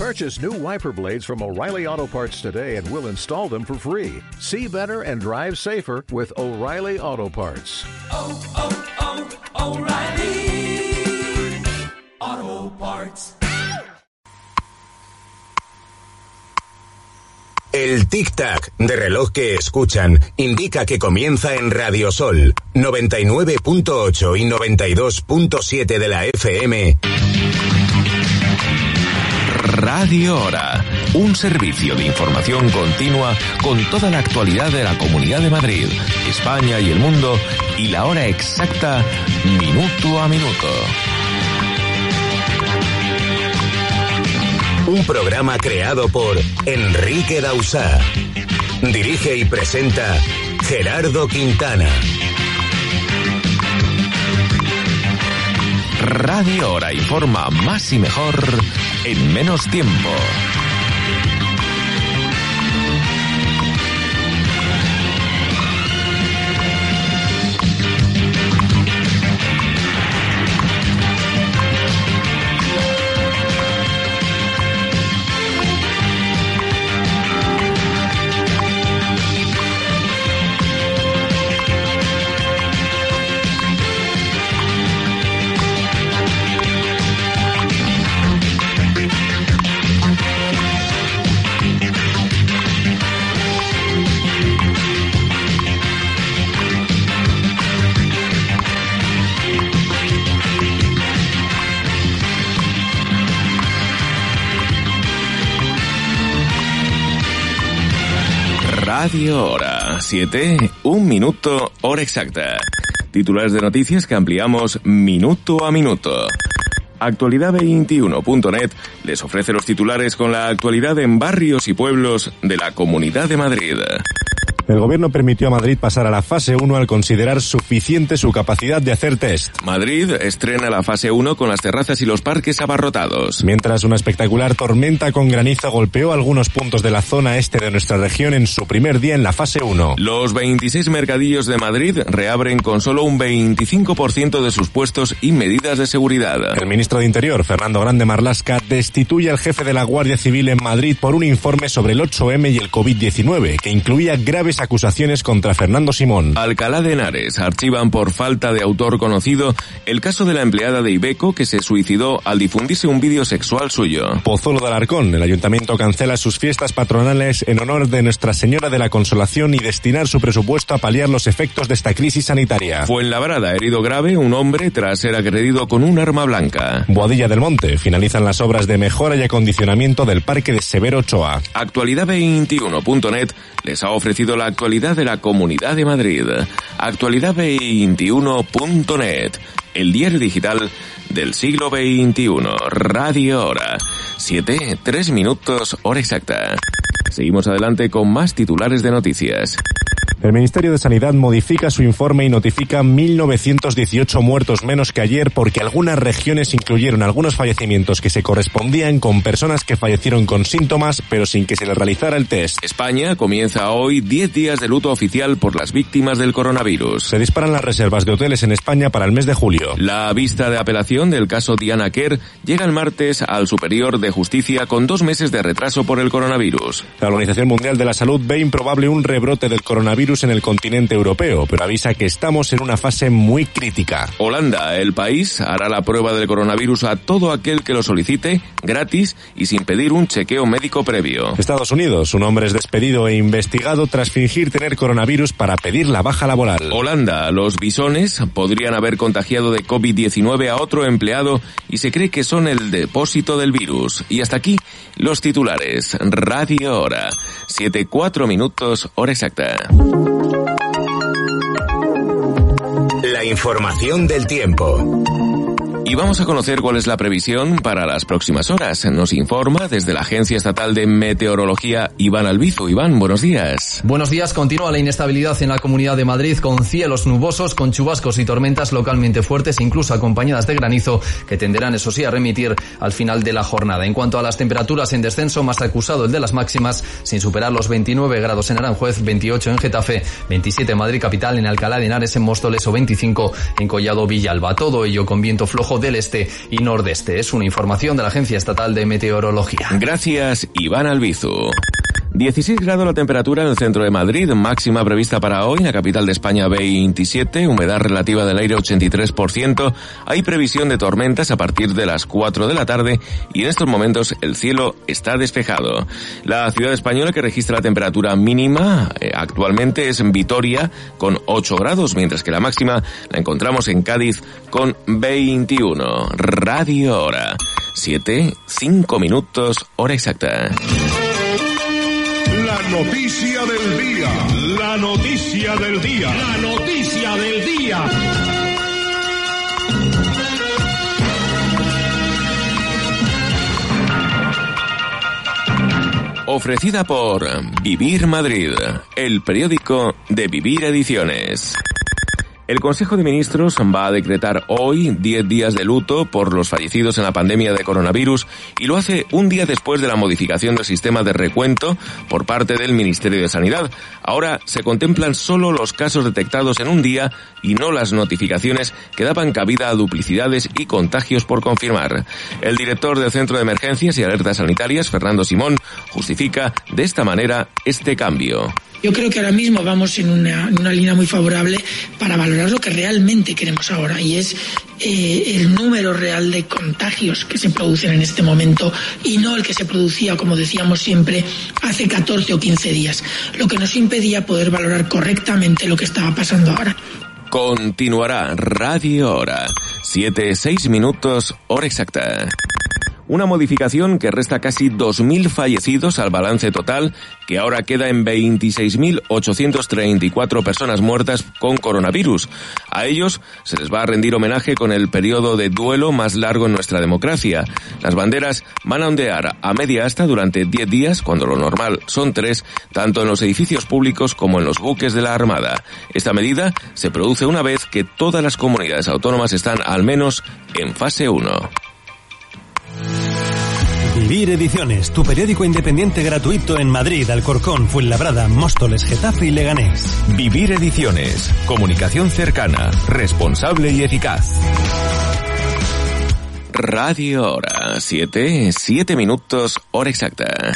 Purchase new wiper blades from O'Reilly Auto Parts today and we'll install them for free. See better and drive safer with O'Reilly Auto Parts. Oh, oh, oh, O'Reilly Auto Parts. El tic-tac de reloj que escuchan indica que comienza en Radio Sol 99.8 y 92.7 de la FM. Radio Hora, un servicio de información continua con toda la actualidad de la Comunidad de Madrid, España y el mundo y la hora exacta minuto a minuto. Un programa creado por Enrique Dausá. Dirige y presenta Gerardo Quintana. Radio Hora informa más y mejor en menos tiempo. Radio Hora. 7, un minuto, hora exacta. Titulares de noticias que ampliamos minuto a minuto. Actualidad21.net les ofrece los titulares con la actualidad en barrios y pueblos de la Comunidad de Madrid. El gobierno permitió a Madrid pasar a la fase 1 al considerar suficiente su capacidad de hacer test. Madrid estrena la fase 1 con las terrazas y los parques abarrotados. Mientras una espectacular tormenta con granizo golpeó algunos puntos de la zona este de nuestra región en su primer día en la fase 1. Los 26 mercadillos de Madrid reabren con solo un 25% de sus puestos y medidas de seguridad. El ministro de Interior, Fernando Grande Marlasca, destituye al jefe de la Guardia Civil en Madrid por un informe sobre el 8M y el COVID-19, que incluía graves acusaciones contra Fernando Simón. Alcalá de Henares archivan por falta de autor conocido el caso de la empleada de Ibeco que se suicidó al difundirse un vídeo sexual suyo. Pozuelo de Alarcón, el ayuntamiento cancela sus fiestas patronales en honor de Nuestra Señora de la Consolación y destinar su presupuesto a paliar los efectos de esta crisis sanitaria. Fuenlabrada, herido grave un hombre tras ser agredido con un arma blanca. Boadilla del Monte, finalizan las obras de mejora y acondicionamiento del Parque de Severo Ochoa. Actualidad21.net les ha ofrecido la actualidad de la Comunidad de Madrid. Actualidad21.net, el diario digital del siglo XXI. Radio Hora. 7, 3 minutos, hora exacta. Seguimos adelante con más titulares de noticias. El Ministerio de Sanidad modifica su informe y notifica 1.918 muertos menos que ayer porque algunas regiones incluyeron algunos fallecimientos que se correspondían con personas que fallecieron con síntomas pero sin que se les realizara el test. España comienza hoy 10 días de luto oficial por las víctimas del coronavirus. Se disparan las reservas de hoteles en España para el mes de julio. La vista de apelación del caso Diana Kerr llega el martes al Superior de Justicia con dos meses de retraso por el coronavirus. La Organización Mundial de la Salud ve improbable un rebrote del coronavirus en el continente europeo, pero avisa que estamos en una fase muy crítica. Holanda, el país, hará la prueba del coronavirus a todo aquel que lo solicite, gratis y sin pedir un chequeo médico previo. Estados Unidos, un hombre es despedido e investigado tras fingir tener coronavirus para pedir la baja laboral. Holanda, los bisones podrían haber contagiado de COVID-19 a otro empleado y se cree que son el depósito del virus. Y hasta aquí los titulares. Radio Hora. 7-4 minutos, hora exacta. La información del tiempo. Y vamos a conocer cuál es la previsión para las próximas horas. Nos informa desde la Agencia Estatal de Meteorología Iván Albizu. Iván, buenos días. Buenos días. Continúa la inestabilidad en la Comunidad de Madrid con cielos nubosos, con chubascos y tormentas localmente fuertes, incluso acompañadas de granizo, que tenderán, eso sí, a remitir al final de la jornada. En cuanto a las temperaturas en descenso, más acusado el de las máximas, sin superar los 29 grados en Aranjuez, 28 en Getafe, 27 en Madrid capital, en Alcalá de Henares, en Móstoles o 25 en Collado Villalba. Todo ello con viento flojo del este y nordeste. Es una información de la Agencia Estatal de Meteorología. Gracias, Iván Albizu. 16 grados la temperatura en el centro de Madrid, máxima prevista para hoy, en la capital de España 27, humedad relativa del aire 83%, hay previsión de tormentas a partir de las 4 de la tarde y en estos momentos el cielo está despejado. La ciudad española que registra la temperatura mínima eh, actualmente es en Vitoria con 8 grados, mientras que la máxima la encontramos en Cádiz con 21. Radio Hora. 7, 5 minutos, hora exacta. La noticia del día. La noticia del día. La noticia del día. Ofrecida por Vivir Madrid, el periódico de Vivir Ediciones. El Consejo de Ministros va a decretar hoy 10 días de luto por los fallecidos en la pandemia de coronavirus y lo hace un día después de la modificación del sistema de recuento por parte del Ministerio de Sanidad. Ahora se contemplan solo los casos detectados en un día y no las notificaciones que daban cabida a duplicidades y contagios por confirmar. El director del Centro de Emergencias y Alertas Sanitarias, Fernando Simón, justifica de esta manera este cambio. Yo creo que ahora mismo vamos en una, línea muy favorable para valorar lo que realmente queremos ahora y es eh, el número real de contagios que se producen en este momento y no el que se producía, como decíamos siempre, hace 14 o 15 días, lo que nos impedía poder valorar correctamente lo que estaba pasando ahora. Continuará Radio Hora. 7, 6 minutos, hora exacta. Una modificación que resta casi 2.000 fallecidos al balance total, que ahora queda en 26.834 personas muertas con coronavirus. A ellos se les va a rendir homenaje con el periodo de duelo más largo en nuestra democracia. Las banderas van a ondear a media asta durante 10 días, cuando lo normal son 3, tanto en los edificios públicos como en los buques de la Armada. Esta medida se produce una vez que todas las comunidades autónomas están al menos en fase 1. Vivir Ediciones, tu periódico independiente gratuito en Madrid, Alcorcón, Fuenlabrada, Móstoles, Getafe y Leganés. Vivir Ediciones, comunicación cercana, responsable y eficaz. Radio Hora, 7, 7 minutos, hora exacta.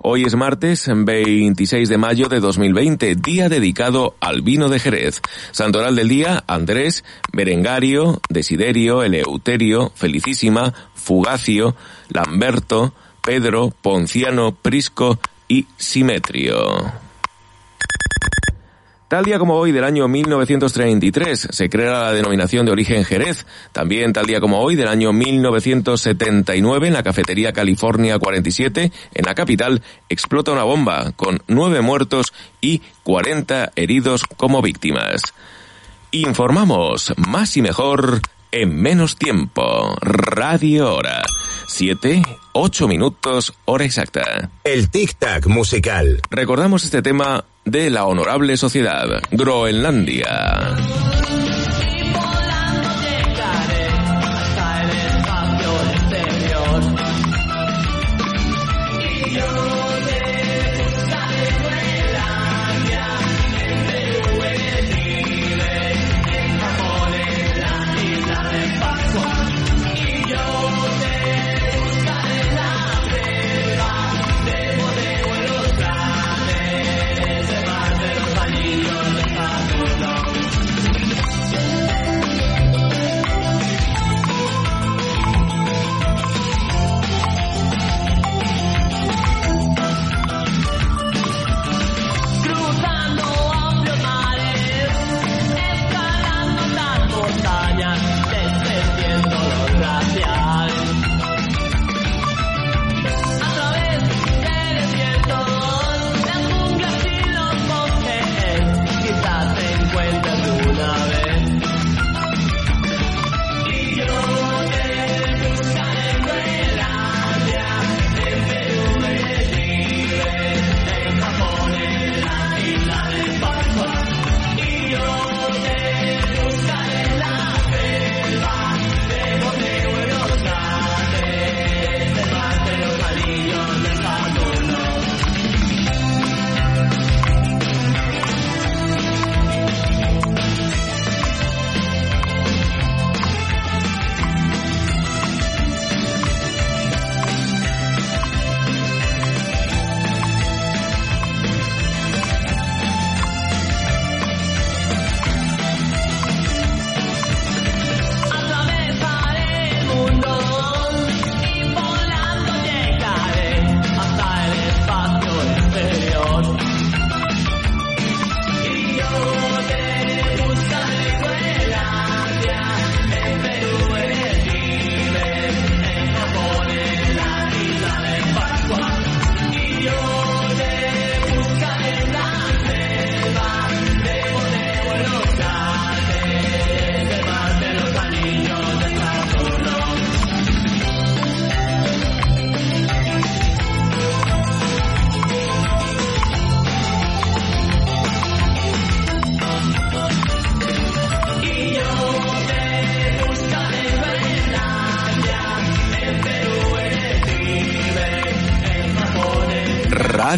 Hoy es martes 26 de mayo de 2020, día dedicado al vino de Jerez. Santoral del día, Andrés, Berengario, Desiderio, Eleuterio, Felicísima, Fugacio, Lamberto, Pedro, Ponciano, Prisco y Simetrio. Tal día como hoy del año 1933 se crea la denominación de origen Jerez. También tal día como hoy del año 1979 en la cafetería California 47 en la capital explota una bomba con nueve muertos y 40 heridos como víctimas. Informamos más y mejor en menos tiempo. Radio Hora. Siete, ocho minutos, hora exacta. El tic-tac musical. Recordamos este tema de la Honorable Sociedad, Groenlandia.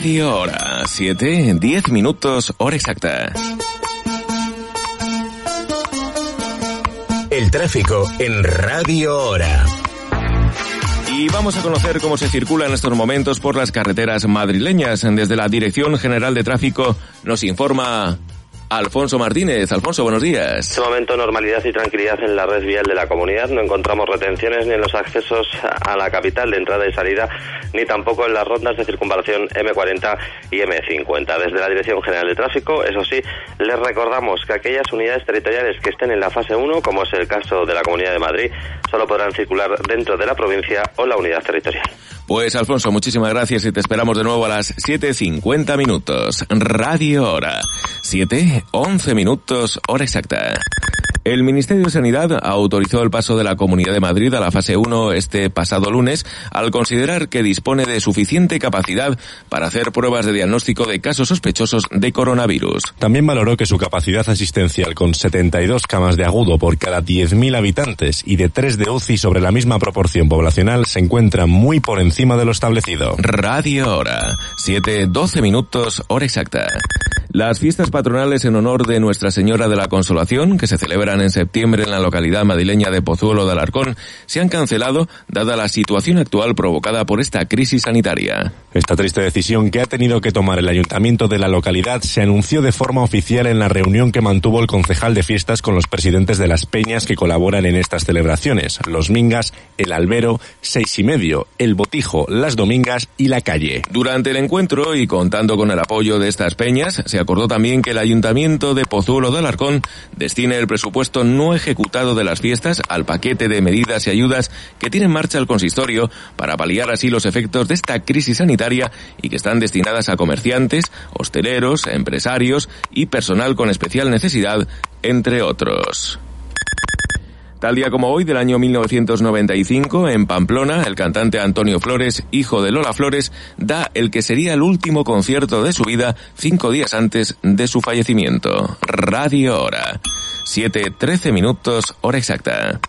Radio Hora, 7, 10 minutos, hora exacta. El tráfico en Radio Hora. Y vamos a conocer cómo se circula en estos momentos por las carreteras madrileñas. Desde la Dirección General de Tráfico nos informa Alfonso Martínez. Alfonso, buenos días. En este momento, normalidad y tranquilidad en la red vial de la comunidad. No encontramos retenciones ni en los accesos a la capital de entrada y salida, ni tampoco en las rondas de circunvalación M40 y M50. Desde la Dirección General de Tráfico, eso sí, les recordamos que aquellas unidades territoriales que estén en la fase 1, como es el caso de la Comunidad de Madrid, solo podrán circular dentro de la provincia o la unidad territorial. Pues Alfonso, muchísimas gracias y te esperamos de nuevo a las 7.50 minutos. Radio Hora. 7, 11 minutos, hora exacta. El Ministerio de Sanidad autorizó el paso de la Comunidad de Madrid a la fase 1 este pasado lunes al considerar que dispone de suficiente capacidad para hacer pruebas de diagnóstico de casos sospechosos de coronavirus. También valoró que su capacidad asistencial con 72 camas de agudo por cada 10.000 habitantes y de 3 de UCI sobre la misma proporción poblacional se encuentra muy por encima de lo establecido. Radio Hora, 7, 12 minutos, hora exacta. Las fiestas patronales en honor de Nuestra Señora de la Consolación, que se celebran en septiembre en la localidad madrileña de Pozuelo de Alarcón, se han cancelado dada la situación actual provocada por esta crisis sanitaria. Esta triste decisión que ha tenido que tomar el ayuntamiento de la localidad se anunció de forma oficial en la reunión que mantuvo el concejal de fiestas con los presidentes de las peñas que colaboran en estas celebraciones, los Mingas, el Albero, Seis y Medio, el Botijo, las Domingas y la Calle. Durante el encuentro y contando con el apoyo de estas peñas, se acordó también que el Ayuntamiento de Pozuelo de Alarcón destine el presupuesto no ejecutado de las fiestas al paquete de medidas y ayudas que tiene en marcha el consistorio para paliar así los efectos de esta crisis sanitaria y que están destinadas a comerciantes, hosteleros, empresarios y personal con especial necesidad, entre otros. Tal día como hoy, del año 1995, en Pamplona, el cantante Antonio Flores, hijo de Lola Flores, da el que sería el último concierto de su vida cinco días antes de su fallecimiento. Radio Hora. 7.13 minutos, hora exacta.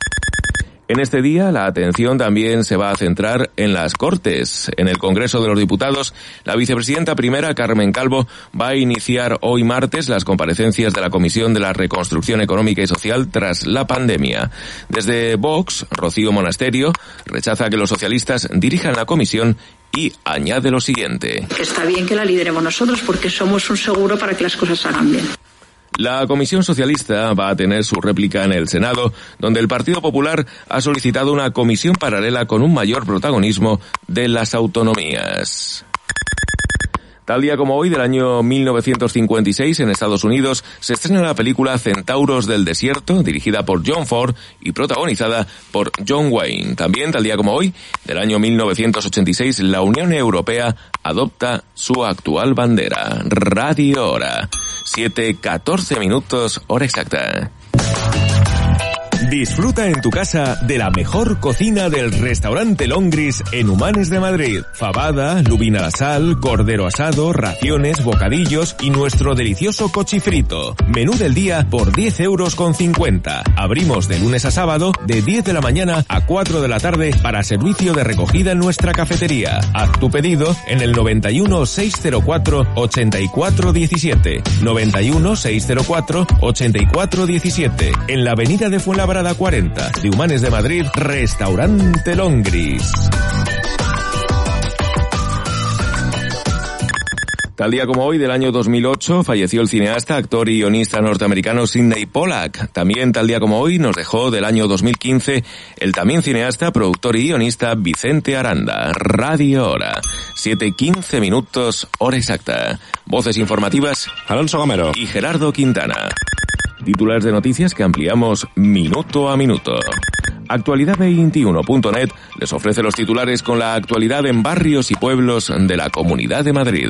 En este día, la atención también se va a centrar en las Cortes. En el Congreso de los Diputados, la vicepresidenta primera, Carmen Calvo, va a iniciar hoy martes las comparecencias de la Comisión de la Reconstrucción Económica y Social tras la pandemia. Desde Vox, Rocío Monasterio rechaza que los socialistas dirijan la comisión y añade lo siguiente. Está bien que la lideremos nosotros porque somos un seguro para que las cosas se hagan bien. La Comisión Socialista va a tener su réplica en el Senado, donde el Partido Popular ha solicitado una comisión paralela con un mayor protagonismo de las autonomías. Tal día como hoy, del año 1956, en Estados Unidos, se estrena la película Centauros del Desierto, dirigida por John Ford y protagonizada por John Wayne. También, tal día como hoy, del año 1986, la Unión Europea adopta su actual bandera, Radio Hora. 7.14 minutos, hora exacta. Disfruta en tu casa de la mejor cocina del restaurante Longris en Humanes de Madrid. Fabada, lubina a la sal, cordero asado, raciones, bocadillos y nuestro delicioso cochifrito. Menú del día por 10 euros con 50. Abrimos de lunes a sábado de 10 de la mañana a 4 de la tarde para servicio de recogida en nuestra cafetería. Haz tu pedido en el 91 604 84 17. 91 604 84 17. En la avenida de Fuenlabrada Parada 40 de Humanes de Madrid, Restaurante Longris. Tal día como hoy del año 2008 falleció el cineasta, actor y guionista norteamericano Sidney Pollack. También tal día como hoy nos dejó del año 2015 el también cineasta, productor y guionista Vicente Aranda. Radio Hora. 7.15 minutos, hora exacta. Voces informativas. Alonso Gamero. Y Gerardo Quintana. Titulares de noticias que ampliamos minuto a minuto. Actualidad21.net les ofrece los titulares con la actualidad en barrios y pueblos de la Comunidad de Madrid.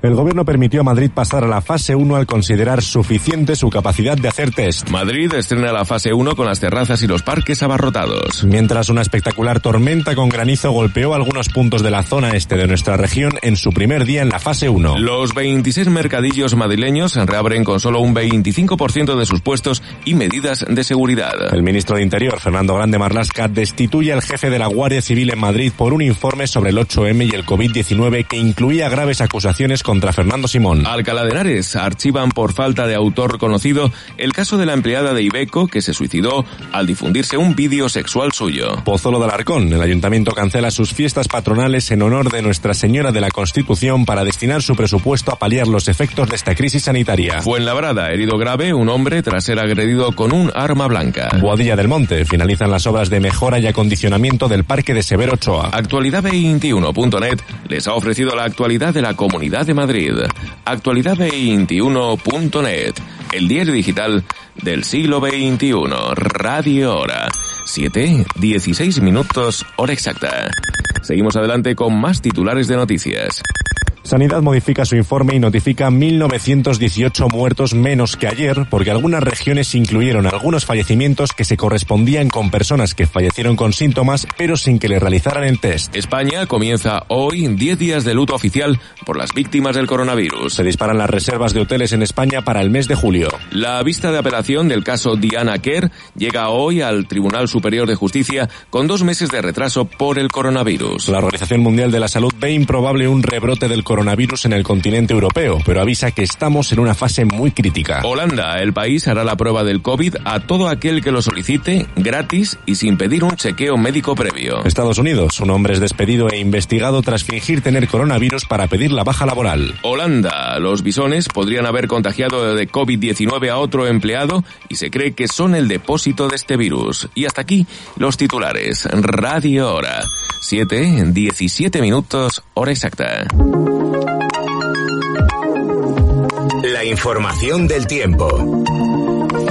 El gobierno permitió a Madrid pasar a la fase 1 al considerar suficiente su capacidad de hacer test. Madrid estrena la fase 1 con las terrazas y los parques abarrotados. Mientras una espectacular tormenta con granizo golpeó algunos puntos de la zona este de nuestra región en su primer día en la fase 1. Los 26 mercadillos madrileños reabren con solo un 25% de sus puestos y medidas de seguridad. El ministro de Interior, Fernando Grande Marlasca, destituye al jefe de la Guardia Civil en Madrid por un informe sobre el 8M y el COVID-19 que incluía graves acusaciones contra Fernando Simón. Alcalá de Henares archivan por falta de autor conocido el caso de la empleada de Ibeco que se suicidó al difundirse un vídeo sexual suyo. Pozolo de Alarcón, el ayuntamiento cancela sus fiestas patronales en honor de Nuestra Señora de la Constitución para destinar su presupuesto a paliar los efectos de esta crisis sanitaria. Fuenlabrada, herido grave, un hombre tras ser agredido con un arma blanca. Boadilla del Monte, finalizan las obras de mejora y acondicionamiento del Parque de Severo Ochoa. Actualidad21.net les ha ofrecido la actualidad de la Comunidad de Madrid. Actualidad21.net, el diario digital del siglo XXI, Radio Hora. 7, 16 minutos, hora exacta. Seguimos adelante con más titulares de noticias. Sanidad modifica su informe y notifica 1.918 muertos menos que ayer porque algunas regiones incluyeron algunos fallecimientos que se correspondían con personas que fallecieron con síntomas pero sin que le realizaran el test. España comienza hoy 10 días de luto oficial por las víctimas del coronavirus. Se disparan las reservas de hoteles en España para el mes de julio. La vista de apelación del caso Diana Kerr llega hoy al Tribunal Superior de Justicia con dos meses de retraso por el coronavirus. La Organización Mundial de la Salud ve improbable un rebrote del coronavirus coronavirus en el continente europeo, pero avisa que estamos en una fase muy crítica. Holanda, el país hará la prueba del COVID a todo aquel que lo solicite gratis y sin pedir un chequeo médico previo. Estados Unidos, un hombre es despedido e investigado tras fingir tener coronavirus para pedir la baja laboral. Holanda, los bisones podrían haber contagiado de COVID-19 a otro empleado y se cree que son el depósito de este virus. Y hasta aquí los titulares. Radio Hora. 7, 17 minutos, hora exacta. La información del tiempo.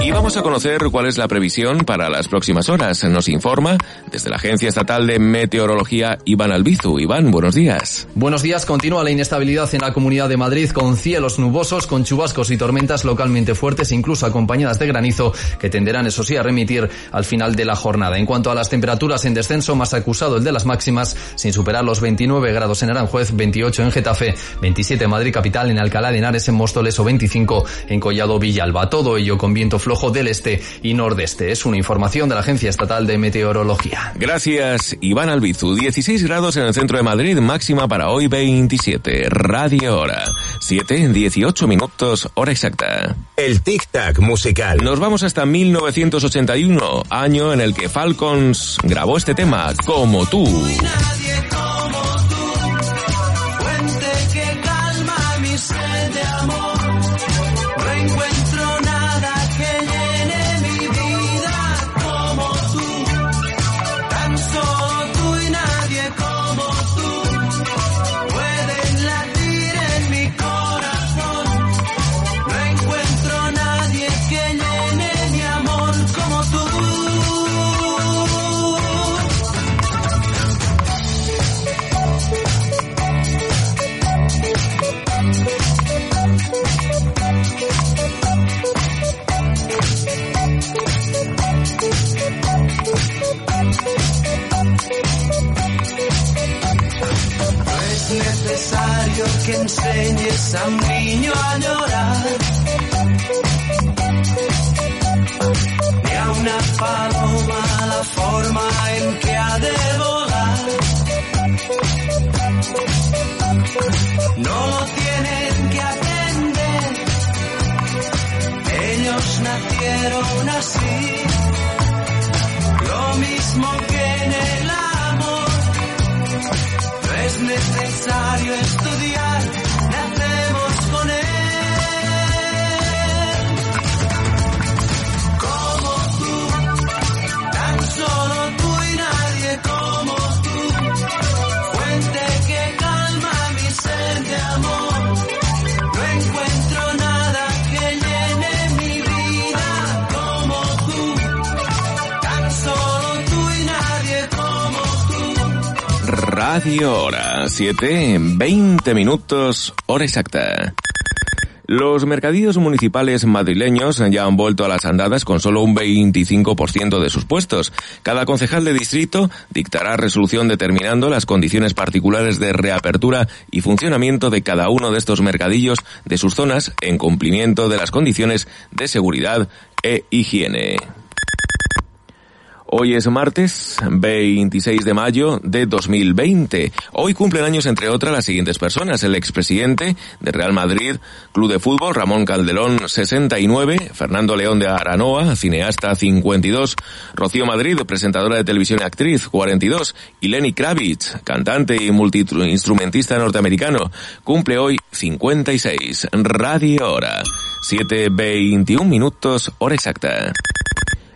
Y vamos a conocer cuál es la previsión para las próximas horas. Nos informa desde la Agencia Estatal de Meteorología Iván Albizu. Iván, buenos días. Buenos días. Continúa la inestabilidad en la Comunidad de Madrid con cielos nubosos, con chubascos y tormentas localmente fuertes, incluso acompañadas de granizo, que tenderán, eso sí, a remitir al final de la jornada. En cuanto a las temperaturas en descenso, más acusado el de las máximas, sin superar los 29 grados en Aranjuez, 28 en Getafe, 27 en Madrid Capital, en Alcalá de Henares, en Móstoles o 25 en Collado Villalba. Todo ello con viento flojo del este y nordeste. Es una información de la Agencia Estatal de Meteorología. Gracias, Iván Albizu. 16 grados en el centro de Madrid, máxima para hoy 27. Radio Hora. 7, 18 minutos, hora exacta. El tic-tac musical. Nos vamos hasta 1981, año en el que Falcons grabó este tema, Como tú. 7, 20 minutos, hora exacta. Los mercadillos municipales madrileños ya han vuelto a las andadas con solo un 25% de sus puestos. Cada concejal de distrito dictará resolución determinando las condiciones particulares de reapertura y funcionamiento de cada uno de estos mercadillos de sus zonas en cumplimiento de las condiciones de seguridad e higiene. Hoy es martes 26 de mayo de 2020. Hoy cumplen años, entre otras, las siguientes personas. El expresidente de Real Madrid, Club de Fútbol, Ramón Calderón, 69. Fernando León de Aranoa, cineasta, 52. Rocío Madrid, presentadora de televisión y actriz, 42. Y Lenny Kravitz, cantante y multiinstrumentista norteamericano, cumple hoy 56. Radio Hora. 7.21 minutos, hora exacta.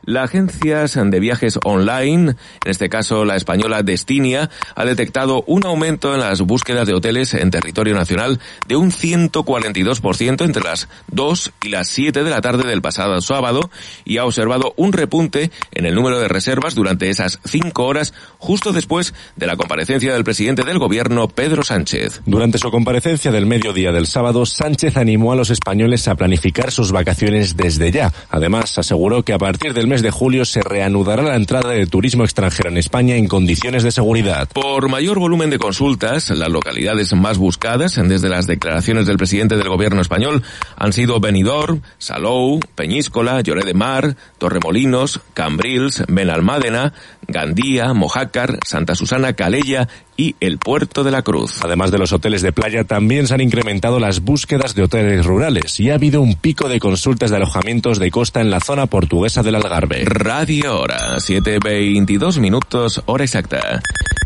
La agencia de viajes online, en este caso la española Destinia, ha detectado un aumento en las búsquedas de hoteles en territorio nacional de un 142% entre las 2 y las 7 de la tarde del pasado sábado y ha observado un repunte en el número de reservas durante esas 5 horas justo después de la comparecencia del presidente del gobierno, Pedro Sánchez. Durante su comparecencia del mediodía del sábado, Sánchez animó a los españoles a planificar sus vacaciones desde ya. Además, aseguró que a partir del mes de julio se reanudará la entrada de turismo extranjero en España en condiciones de seguridad. Por mayor volumen de consultas, las localidades más buscadas desde las declaraciones del presidente del gobierno español han sido Benidorm, Salou, Peñíscola, Lloré de Mar, Torremolinos, Cambrils, Benalmádena, Gandía, Mojácar, Santa Susana, Calella y el Puerto de la Cruz. Además de los hoteles de playa, también se han incrementado las búsquedas de hoteles rurales y ha habido un pico de consultas de alojamientos de costa en la zona portuguesa del Algarve. Radio Hora, 7.22 minutos, hora exacta.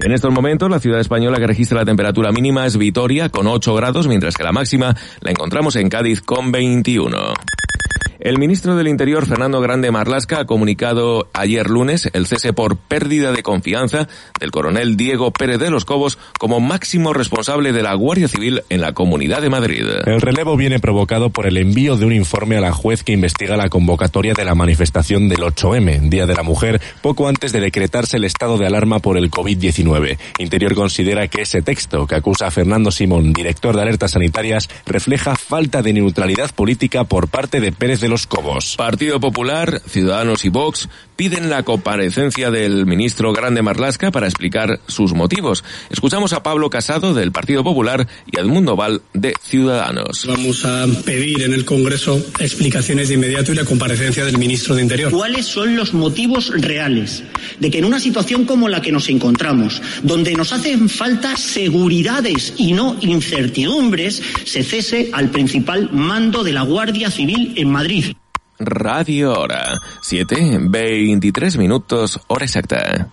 En estos momentos, la ciudad española que registra la temperatura mínima es Vitoria, con 8 grados, mientras que la máxima la encontramos en Cádiz, con 21. El ministro del Interior, Fernando Grande Marlasca, ha comunicado ayer lunes el cese por pérdida de confianza del coronel Diego Pérez de los Cobos como máximo responsable de la Guardia Civil en la Comunidad de Madrid. El relevo viene provocado por el envío de un informe a la juez que investiga la convocatoria de la manifestación del 8M, Día de la Mujer, poco antes de decretarse el estado de alarma por el COVID-19. Interior considera que ese texto que acusa a Fernando Simón, director de alertas sanitarias, refleja falta de neutralidad política por parte de Pérez de los Cobos. Partido Popular, Ciudadanos y Vox piden la comparecencia del ministro Grande Marlasca para explicar sus motivos. Escuchamos a Pablo Casado del Partido Popular y a Edmundo Val de Ciudadanos. Vamos a pedir en el Congreso explicaciones de inmediato y la comparecencia del ministro de Interior. ¿Cuáles son los motivos reales de que en una situación como la que nos encontramos, donde nos hacen falta seguridades y no incertidumbres, se cese al principal mando de la Guardia Civil en Madrid? Radio Hora, 7, 23 minutos, hora exacta.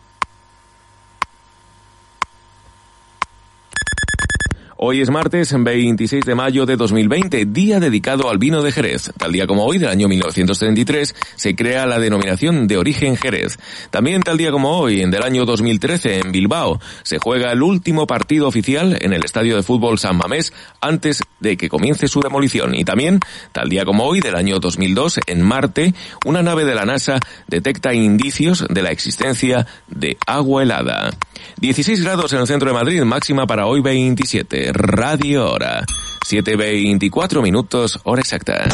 Hoy es martes 26 de mayo de 2020, día dedicado al vino de Jerez. Tal día como hoy, del año 1933, se crea la denominación de origen Jerez. También tal día como hoy, del año 2013, en Bilbao, se juega el último partido oficial en el estadio de fútbol San Mamés antes de que comience su demolición. Y también, tal día como hoy, del año 2002, en Marte, una nave de la NASA detecta indicios de la existencia de agua helada. 16 grados en el centro de Madrid, máxima para hoy 27. Radio Hora. 7.24 minutos, hora exacta.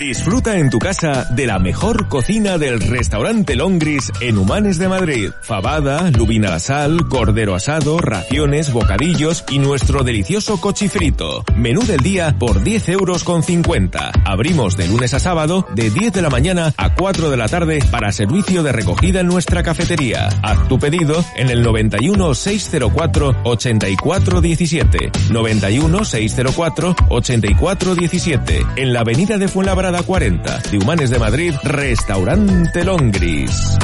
Disfruta en tu casa de la mejor cocina del restaurante Longris en Humanes de Madrid. Fabada, lubina a la sal, cordero asado, raciones, bocadillos y nuestro delicioso cochifrito. Menú del día por 10 euros con 50. Abrimos de lunes a sábado de 10 de la mañana a 4 de la tarde para servicio de recogida en nuestra cafetería. Haz tu pedido en el 91 604 84 17. 91 604 84 17. En la avenida de Fuenlabrada Brada 40 de Humanes de Madrid, Restaurante Longris.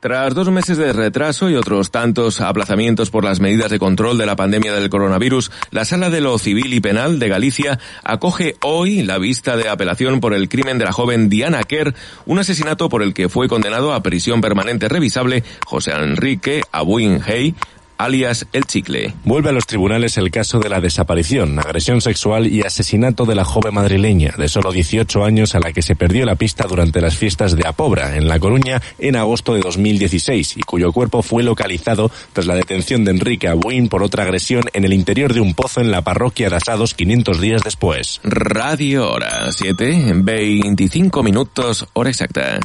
Tras dos meses de retraso y otros tantos aplazamientos por las medidas de control de la pandemia del coronavirus, la Sala de lo Civil y Penal de Galicia acoge hoy la vista de apelación por el crimen de la joven Diana Kerr, un asesinato por el que fue condenado a prisión permanente revisable José Enrique Abuin Hey, alias El Chicle. Vuelve a los tribunales el caso de la desaparición, agresión sexual y asesinato de la joven madrileña de solo 18 años a la que se perdió la pista durante las fiestas de Apobra, en La Coruña, en agosto de 2016, y cuyo cuerpo fue localizado tras la detención de Enrique Abuin por otra agresión en el interior de un pozo en la parroquia de Asados 500 días después. Radio Hora, 7, 25 minutos, hora exacta.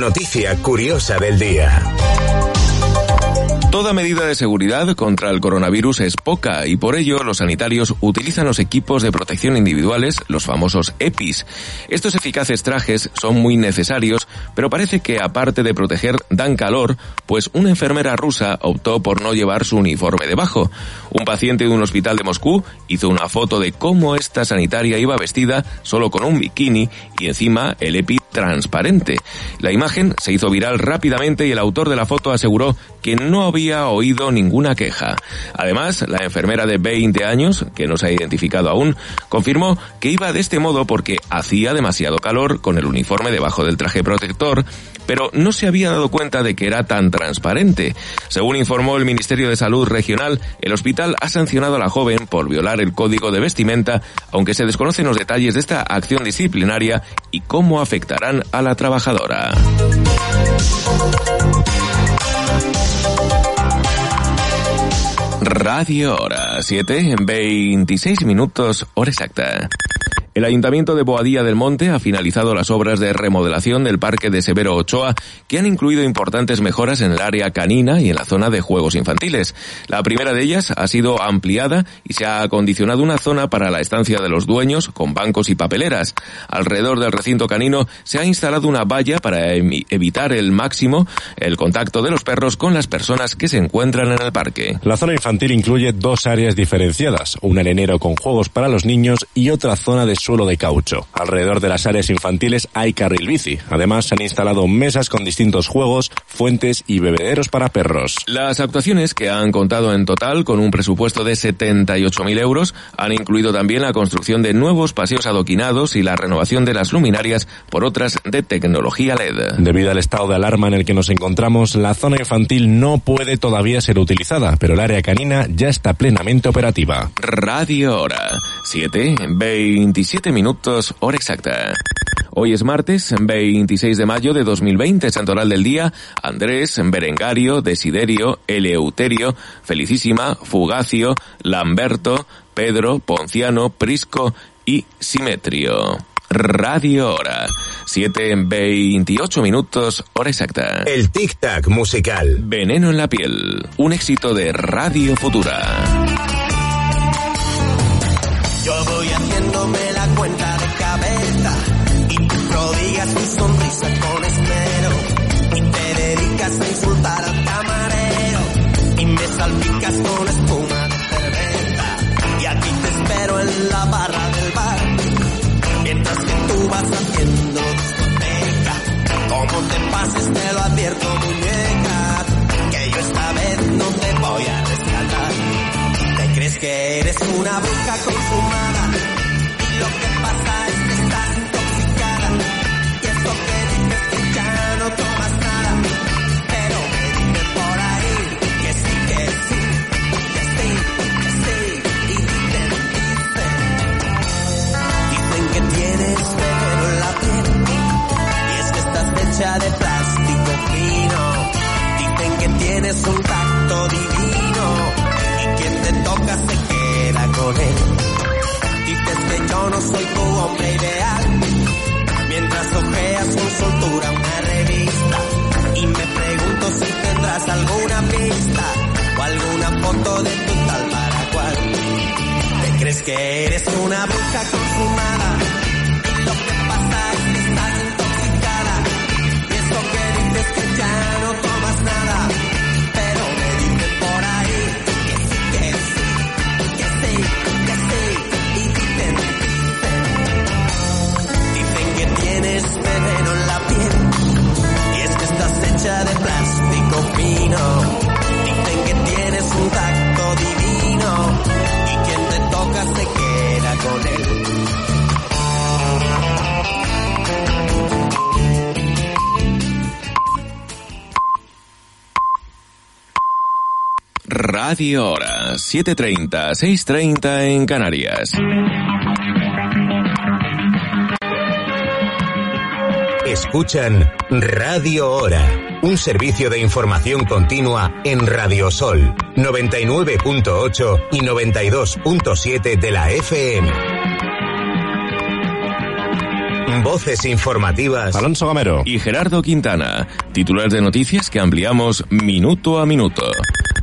Noticia curiosa del día. Toda medida de seguridad contra el coronavirus es poca y por ello los sanitarios utilizan los equipos de protección individuales, los famosos EPIs. Estos eficaces trajes son muy necesarios, pero parece que aparte de proteger dan calor, pues una enfermera rusa optó por no llevar su uniforme debajo. Un paciente de un hospital de Moscú hizo una foto de cómo esta sanitaria iba vestida solo con un bikini y encima el EPI transparente. La imagen se hizo viral rápidamente y el autor de la foto aseguró que no había oído ninguna queja. Además, la enfermera de 20 años, que no se ha identificado aún, confirmó que iba de este modo porque hacía demasiado calor con el uniforme debajo del traje protector, pero no se había dado cuenta de que era tan transparente. Según informó el Ministerio de Salud Regional, el hospital ha sancionado a la joven por violar el código de vestimenta, aunque se desconocen los detalles de esta acción disciplinaria y cómo afectarán a la trabajadora. Radio Hora, 7, 26 minutos, hora exacta. El Ayuntamiento de Boadilla del Monte ha finalizado las obras de remodelación del Parque de Severo Ochoa, que han incluido importantes mejoras en el área canina y en la zona de juegos infantiles. La primera de ellas ha sido ampliada y se ha acondicionado una zona para la estancia de los dueños con bancos y papeleras. Alrededor del recinto canino se ha instalado una valla para evitar el máximo el contacto de los perros con las personas que se encuentran en el parque. La zona infantil incluye dos áreas diferenciadas, un arenero con juegos para los niños y otra zona de suelo de caucho. Alrededor de las áreas infantiles hay carril bici. Además, se han instalado mesas con distintos juegos, fuentes y bebederos para perros. Las actuaciones, que han contado en total con un presupuesto de 78.000 euros, han incluido también la construcción de nuevos paseos adoquinados y la renovación de las luminarias por otras de tecnología LED. Debido al estado de alarma en el que nos encontramos, la zona infantil no puede todavía ser utilizada, pero el área canina ya está plenamente operativa. Radio Hora, 7, 27 minutos, hora exacta. Hoy es martes, 26 de mayo de 2020, Santoral del Día, Andrés, Berengario, Desiderio, Eleuterio, Felicísima, Fugacio, Lamberto, Pedro, Ponciano, Prisco y Simetrio. Radio Hora. 7 en 28 minutos, hora exacta. El tic-tac musical. Veneno en la piel. Un éxito de Radio Futura. Yo voy haciéndome la cuenta de cabeza. Y tú prodigas tu sonrisa con esmero. Y te dedicas a insultar al camarero. Y me salpicas con espuma de cerveza. Y aquí te espero en la barra del bar. Mientras que tú vas haciendo discoteca. Como te pases te lo advierto muñeca. Que yo esta vez no te voy a rescatar crees que eres una bruja consumada. Y lo que pasa es que estás intoxicada. Y eso que dices que ya no tomas nada. Pero me por ahí que sí, que sí, que sí, que sí. Y dicen, dicen dicen que tienes veneno en la piel. Y es que estás hecha de plástico fino. Dicen que tienes un tacto divino con él dices que yo no soy tu hombre ideal. Mientras ojeas con soltura una revista y me pregunto si tendrás alguna pista o alguna foto de tu tal para cual te crees que eres una bruja consumada hecha de plástico fino. Dicen que tienes un tacto divino y quien te toca se queda con él. Radio Hora, 7.30, 6.30 en Canarias. Escuchan Radio Hora un servicio de información continua en Radio Sol, 99.8 y 92.7 de la FM. Voces informativas. Alonso Gamero. Y Gerardo Quintana. Titulares de noticias que ampliamos minuto a minuto.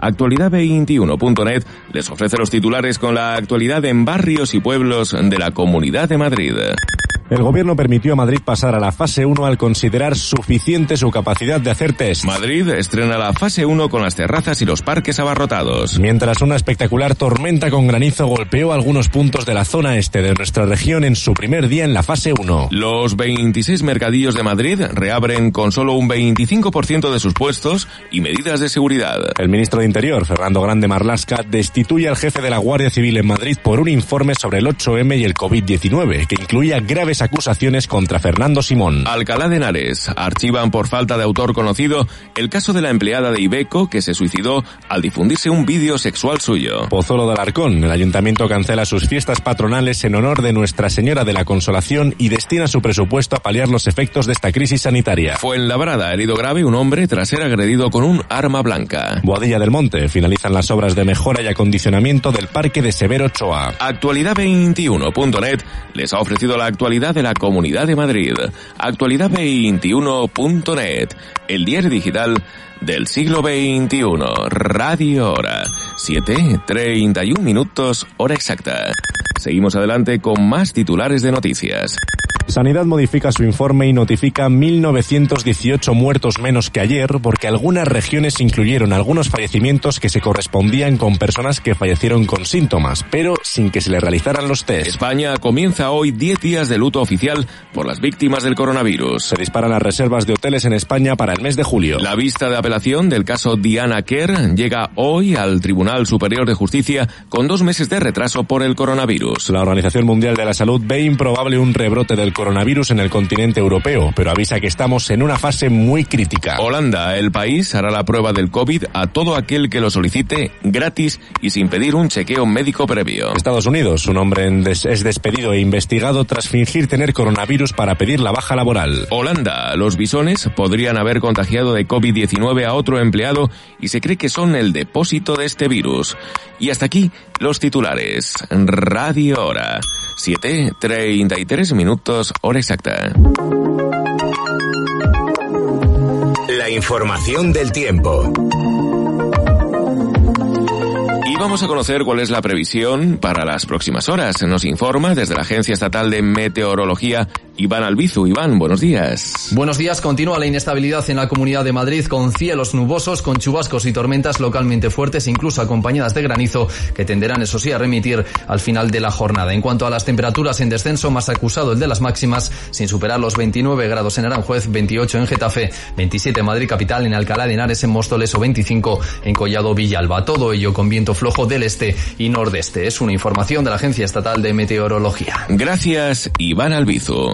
Actualidad21.net les ofrece los titulares con la actualidad en barrios y pueblos de la Comunidad de Madrid. El gobierno permitió a Madrid pasar a la fase 1 al considerar suficiente su capacidad de hacer test. Madrid estrena la fase 1 con las terrazas y los parques abarrotados. Mientras una espectacular tormenta con granizo golpeó algunos puntos de la zona este de nuestra región en su primer día en la fase 1. Los 26 mercadillos de Madrid reabren con solo un 25% de sus puestos y medidas de seguridad. El ministro de Interior, Fernando Grande Marlasca, destituye al jefe de la Guardia Civil en Madrid por un informe sobre el 8M y el COVID-19, que incluía graves acusaciones contra Fernando Simón. Alcalá de Henares archivan por falta de autor conocido el caso de la empleada de Ibeco que se suicidó al difundirse un vídeo sexual suyo. Pozuelo de Alarcón, el ayuntamiento cancela sus fiestas patronales en honor de Nuestra Señora de la Consolación y destina su presupuesto a paliar los efectos de esta crisis sanitaria. Fue en Labrada, herido grave un hombre tras ser agredido con un arma blanca. Boadilla del Monte, finalizan las obras de mejora y acondicionamiento del Parque de Severo Ochoa. Actualidad21.net les ha ofrecido la actualidad de la Comunidad de Madrid. Actualidad21.net, el diario digital del siglo XXI. Radio Hora. 7.31 minutos, hora exacta. Seguimos adelante con más titulares de noticias. Sanidad modifica su informe y notifica 1.918 muertos menos que ayer porque algunas regiones incluyeron algunos fallecimientos que se correspondían con personas que fallecieron con síntomas, pero sin que se le realizaran los test. España comienza hoy 10 días de luto oficial por las víctimas del coronavirus. Se disparan las reservas de hoteles en España para el mes de julio. La vista de apelación del caso Diana Kerr llega hoy al Tribunal Superior de Justicia con dos meses de retraso por el coronavirus. La Organización Mundial de la Salud ve improbable un rebrote del coronavirus en el continente europeo, pero avisa que estamos en una fase muy crítica. Holanda, el país, hará la prueba del COVID a todo aquel que lo solicite gratis y sin pedir un chequeo médico previo. Estados Unidos, un hombre es despedido e investigado tras fingir tener coronavirus para pedir la baja laboral. Holanda, los bisones podrían haber contagiado de COVID-19 a otro empleado y se cree que son el depósito de este virus. Y hasta aquí los titulares. Radio Hora. 7.33 minutos, hora exacta. La información del tiempo. Y vamos a conocer cuál es la previsión para las próximas horas. Nos informa desde la Agencia Estatal de Meteorología Iván Albizu. Iván, buenos días. Buenos días. Continúa la inestabilidad en la Comunidad de Madrid con cielos nubosos, con chubascos y tormentas localmente fuertes, incluso acompañadas de granizo, que tenderán, eso sí, a remitir al final de la jornada. En cuanto a las temperaturas en descenso, más acusado el de las máximas, sin superar los 29 grados en Aranjuez, 28 en Getafe, 27 en Madrid capital, en Alcalá de Henares, en Móstoles o 25 en Collado Villalba. Todo ello con viento flojo del este y nordeste. Es una información de la Agencia Estatal de Meteorología. Gracias, Iván Albizu.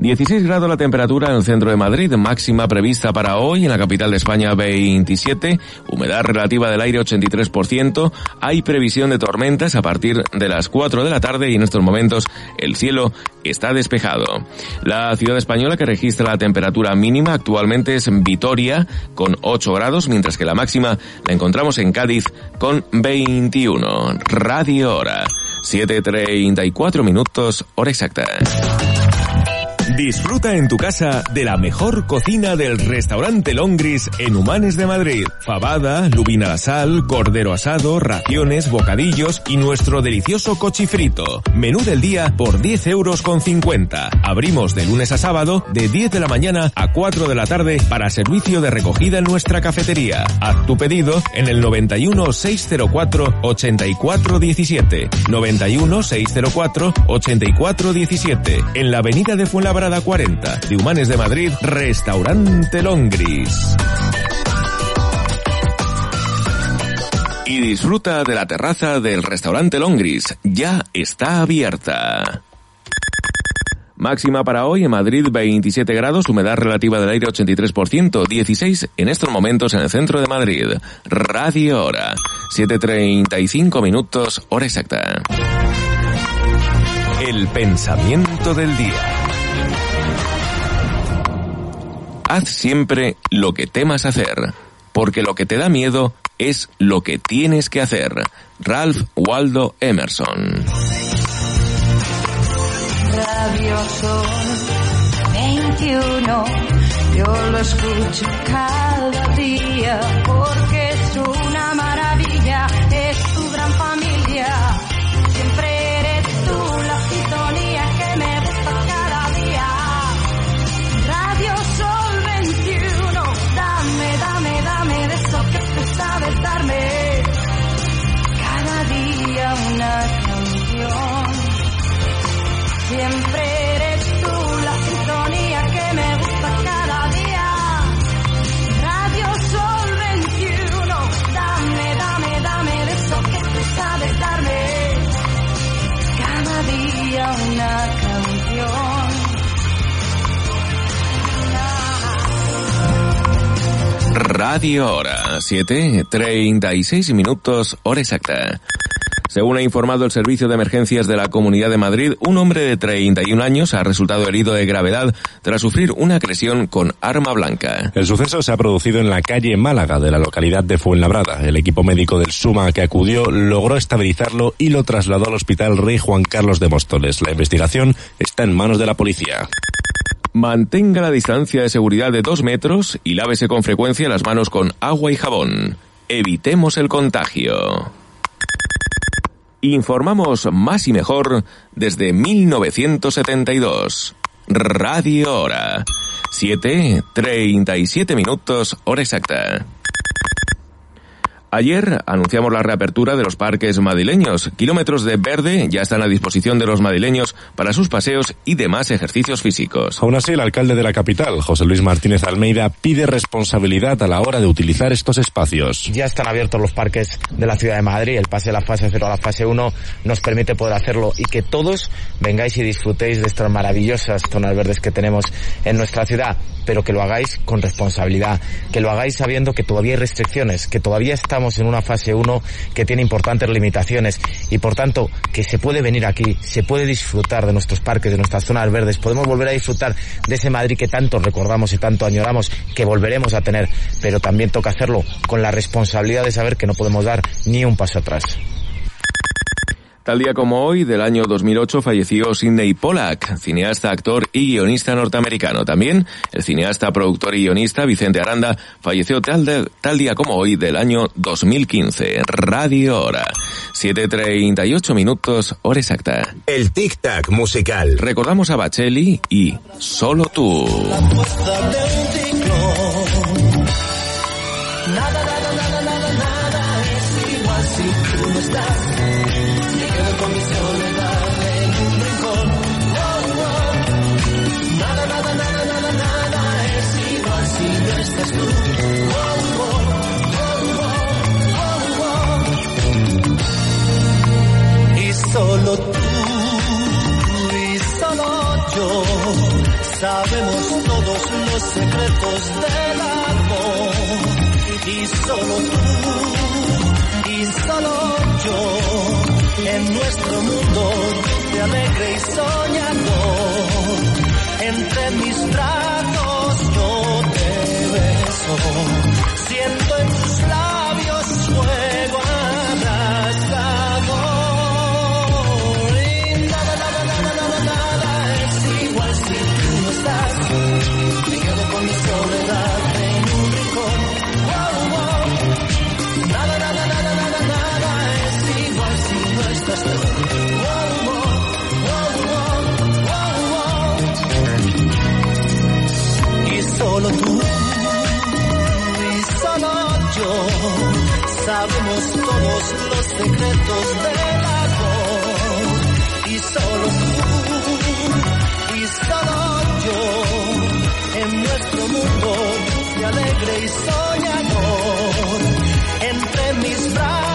16 grados la temperatura en el centro de Madrid, máxima prevista para hoy en la capital de España 27, humedad relativa del aire 83%, hay previsión de tormentas a partir de las 4 de la tarde y en estos momentos el cielo está despejado. La ciudad española que registra la temperatura mínima actualmente es Vitoria con 8 grados, mientras que la máxima la encontramos en Cádiz con 21. Radio Hora. 7.34 minutos, hora exacta. Disfruta en tu casa de la mejor cocina del restaurante Longris en Humanes de Madrid. Fabada, lubina a la sal, cordero asado, raciones, bocadillos y nuestro delicioso cochifrito. Menú del día por 10 euros con 50. Abrimos de lunes a sábado de 10 de la mañana a 4 de la tarde para servicio de recogida en nuestra cafetería. Haz tu pedido en el 91 604 84 17. 91 604 84 17. En la avenida de Fuenlabrada Brada 40 de Humanes de Madrid, Restaurante Longris. Y disfruta de la terraza del restaurante Longris. Ya está abierta. Máxima para hoy en Madrid 27 grados, humedad relativa del aire 83%, 16 en estos momentos en el centro de Madrid. Radio Hora, 7.35 minutos, hora exacta. El pensamiento del día. Haz siempre lo que temas hacer, porque lo que te da miedo es lo que tienes que hacer. Ralph Waldo Emerson. Radio Sol 21, yo lo escucho cada día porque Radio Hora, 7.36 minutos, hora exacta. Según ha informado el Servicio de Emergencias de la Comunidad de Madrid, un hombre de 31 años ha resultado herido de gravedad tras sufrir una agresión con arma blanca. El suceso se ha producido en la calle Málaga de la localidad de Fuenlabrada. El equipo médico del Suma que acudió logró estabilizarlo y lo trasladó al Hospital Rey Juan Carlos de Móstoles. La investigación está en manos de la policía. Mantenga la distancia de seguridad de dos metros y lávese con frecuencia las manos con agua y jabón. Evitemos el contagio. Informamos más y mejor desde 1972. Radio Hora. 7.37 minutos, hora exacta. Ayer anunciamos la reapertura de los parques madrileños. Kilómetros de verde ya están a disposición de los madrileños para sus paseos y demás ejercicios físicos. Aún así, el alcalde de la capital, José Luis Martínez Almeida, pide responsabilidad a la hora de utilizar estos espacios. Ya están abiertos los parques de la ciudad de Madrid. El pase de la fase 0 a la fase 1 nos permite poder hacerlo y que todos vengáis y disfrutéis de estas maravillosas zonas verdes que tenemos en nuestra ciudad, pero que lo hagáis con responsabilidad, que lo hagáis sabiendo que todavía hay restricciones, que todavía estamos en una fase 1 que tiene importantes limitaciones y por tanto que se puede venir aquí, se puede disfrutar de nuestros parques, de nuestras zonas verdes, podemos volver a disfrutar de ese Madrid que tanto recordamos y tanto añoramos, que volveremos a tener, pero también toca hacerlo con la responsabilidad de saber que no podemos dar ni un paso atrás. Tal día como hoy, del año 2008, falleció Sidney Pollack, cineasta, actor y guionista norteamericano. También el cineasta, productor y guionista Vicente Aranda falleció tal, de- tal día como hoy del año 2015. Radio Hora. 7.38 minutos, hora exacta. El tic-tac musical. Recordamos a Bacheli y Solo tú. Solo tú y solo yo. Sabemos todos los secretos del amor. Y solo tú y solo yo. En nuestro mundo de alegre y soñador entre mis brazos yo te beso los secretos del amor. Y solo tú y solo yo en nuestro mundo de alegre y soñador. Entre mis brazos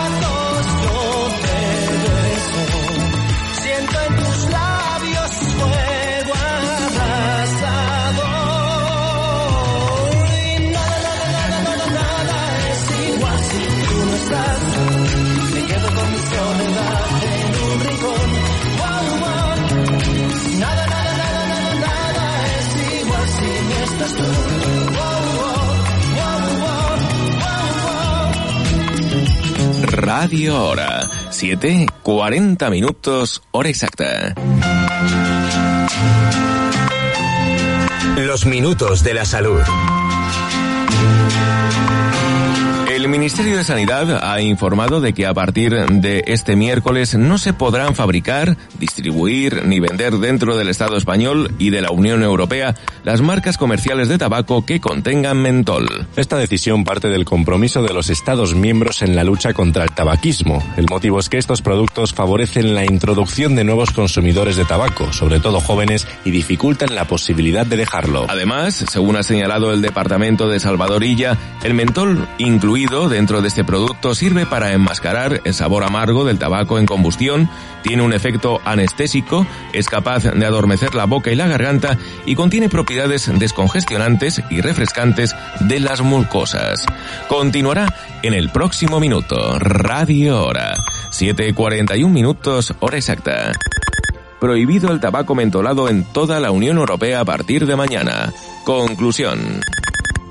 Radio Hora. 7, 40 minutos, hora exacta. Los minutos de la salud. El Ministerio de Sanidad ha informado de que a partir de este miércoles no se podrán fabricar, distribuir ni vender dentro del Estado español y de la Unión Europea las marcas comerciales de tabaco que contengan mentol. Esta decisión parte del compromiso de los Estados miembros en la lucha contra el tabaquismo. El motivo es que estos productos favorecen la introducción de nuevos consumidores de tabaco, sobre todo jóvenes, y dificultan la posibilidad de dejarlo. Además, según ha señalado el Departamento de Salvadorilla, el mentol incluido dentro de este producto sirve para enmascarar el sabor amargo del tabaco en combustión, tiene un efecto anestésico, es capaz de adormecer la boca y la garganta y contiene propiedades descongestionantes y refrescantes de las mucosas. Continuará en el próximo minuto. Radio Hora. 7.41 minutos, hora exacta. Prohibido el tabaco mentolado en toda la Unión Europea a partir de mañana. Conclusión.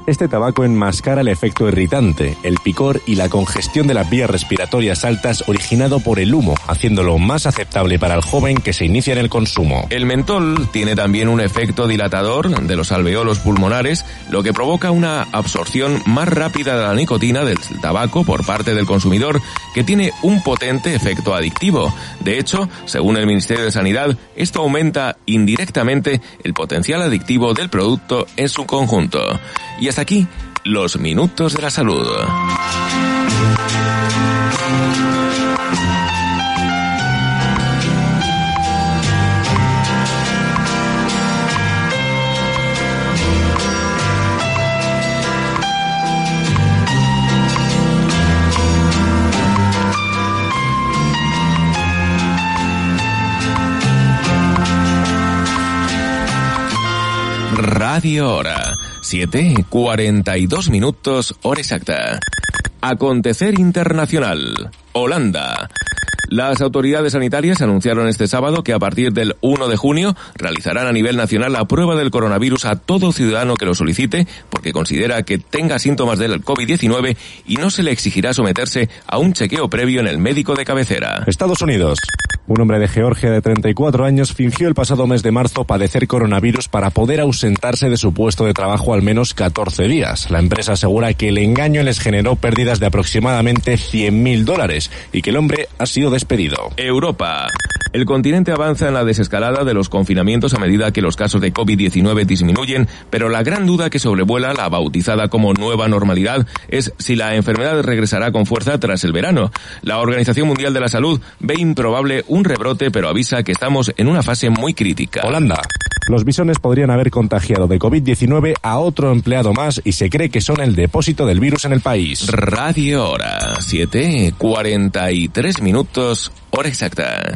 Este tabaco enmascara el efecto irritante, el picor y la congestión de las vías respiratorias altas originado por el humo, haciéndolo más aceptable para el joven que se inicia en el consumo. El mentol tiene también un efecto dilatador de los alveolos pulmonares, lo que provoca una absorción más rápida de la nicotina del tabaco por parte del consumidor, que tiene un potente efecto adictivo. De hecho, según el Ministerio de Sanidad, esto aumenta indirectamente el potencial adictivo del producto en su conjunto. Hasta aquí, los minutos de la salud. Radio Hora. 7, 42 minutos, hora exacta. Acontecer internacional. Holanda. Las autoridades sanitarias anunciaron este sábado que a partir del 1 de junio realizarán a nivel nacional la prueba del coronavirus a todo ciudadano que lo solicite porque considera que tenga síntomas del COVID-19 y no se le exigirá someterse a un chequeo previo en el médico de cabecera. Estados Unidos. Un hombre de Georgia de 34 años fingió el pasado mes de marzo padecer coronavirus para poder ausentarse de su puesto de trabajo al menos 14 días. La empresa asegura que el engaño les generó pérdidas de aproximadamente 100.000 dólares y que el hombre ha sido despedido. Europa. El continente avanza en la desescalada de los confinamientos a medida que los casos de COVID-19 disminuyen, pero la gran duda que sobrevuela la bautizada como nueva normalidad es si la enfermedad regresará con fuerza tras el verano. La Organización Mundial de la Salud ve improbable un rebrote, pero avisa que estamos en una fase muy crítica. Holanda. Los bisones podrían haber contagiado de COVID-19 a otro empleado más y se cree que son el depósito del virus en el país. Radio Hora. 7, 43 minutos, hora exacta.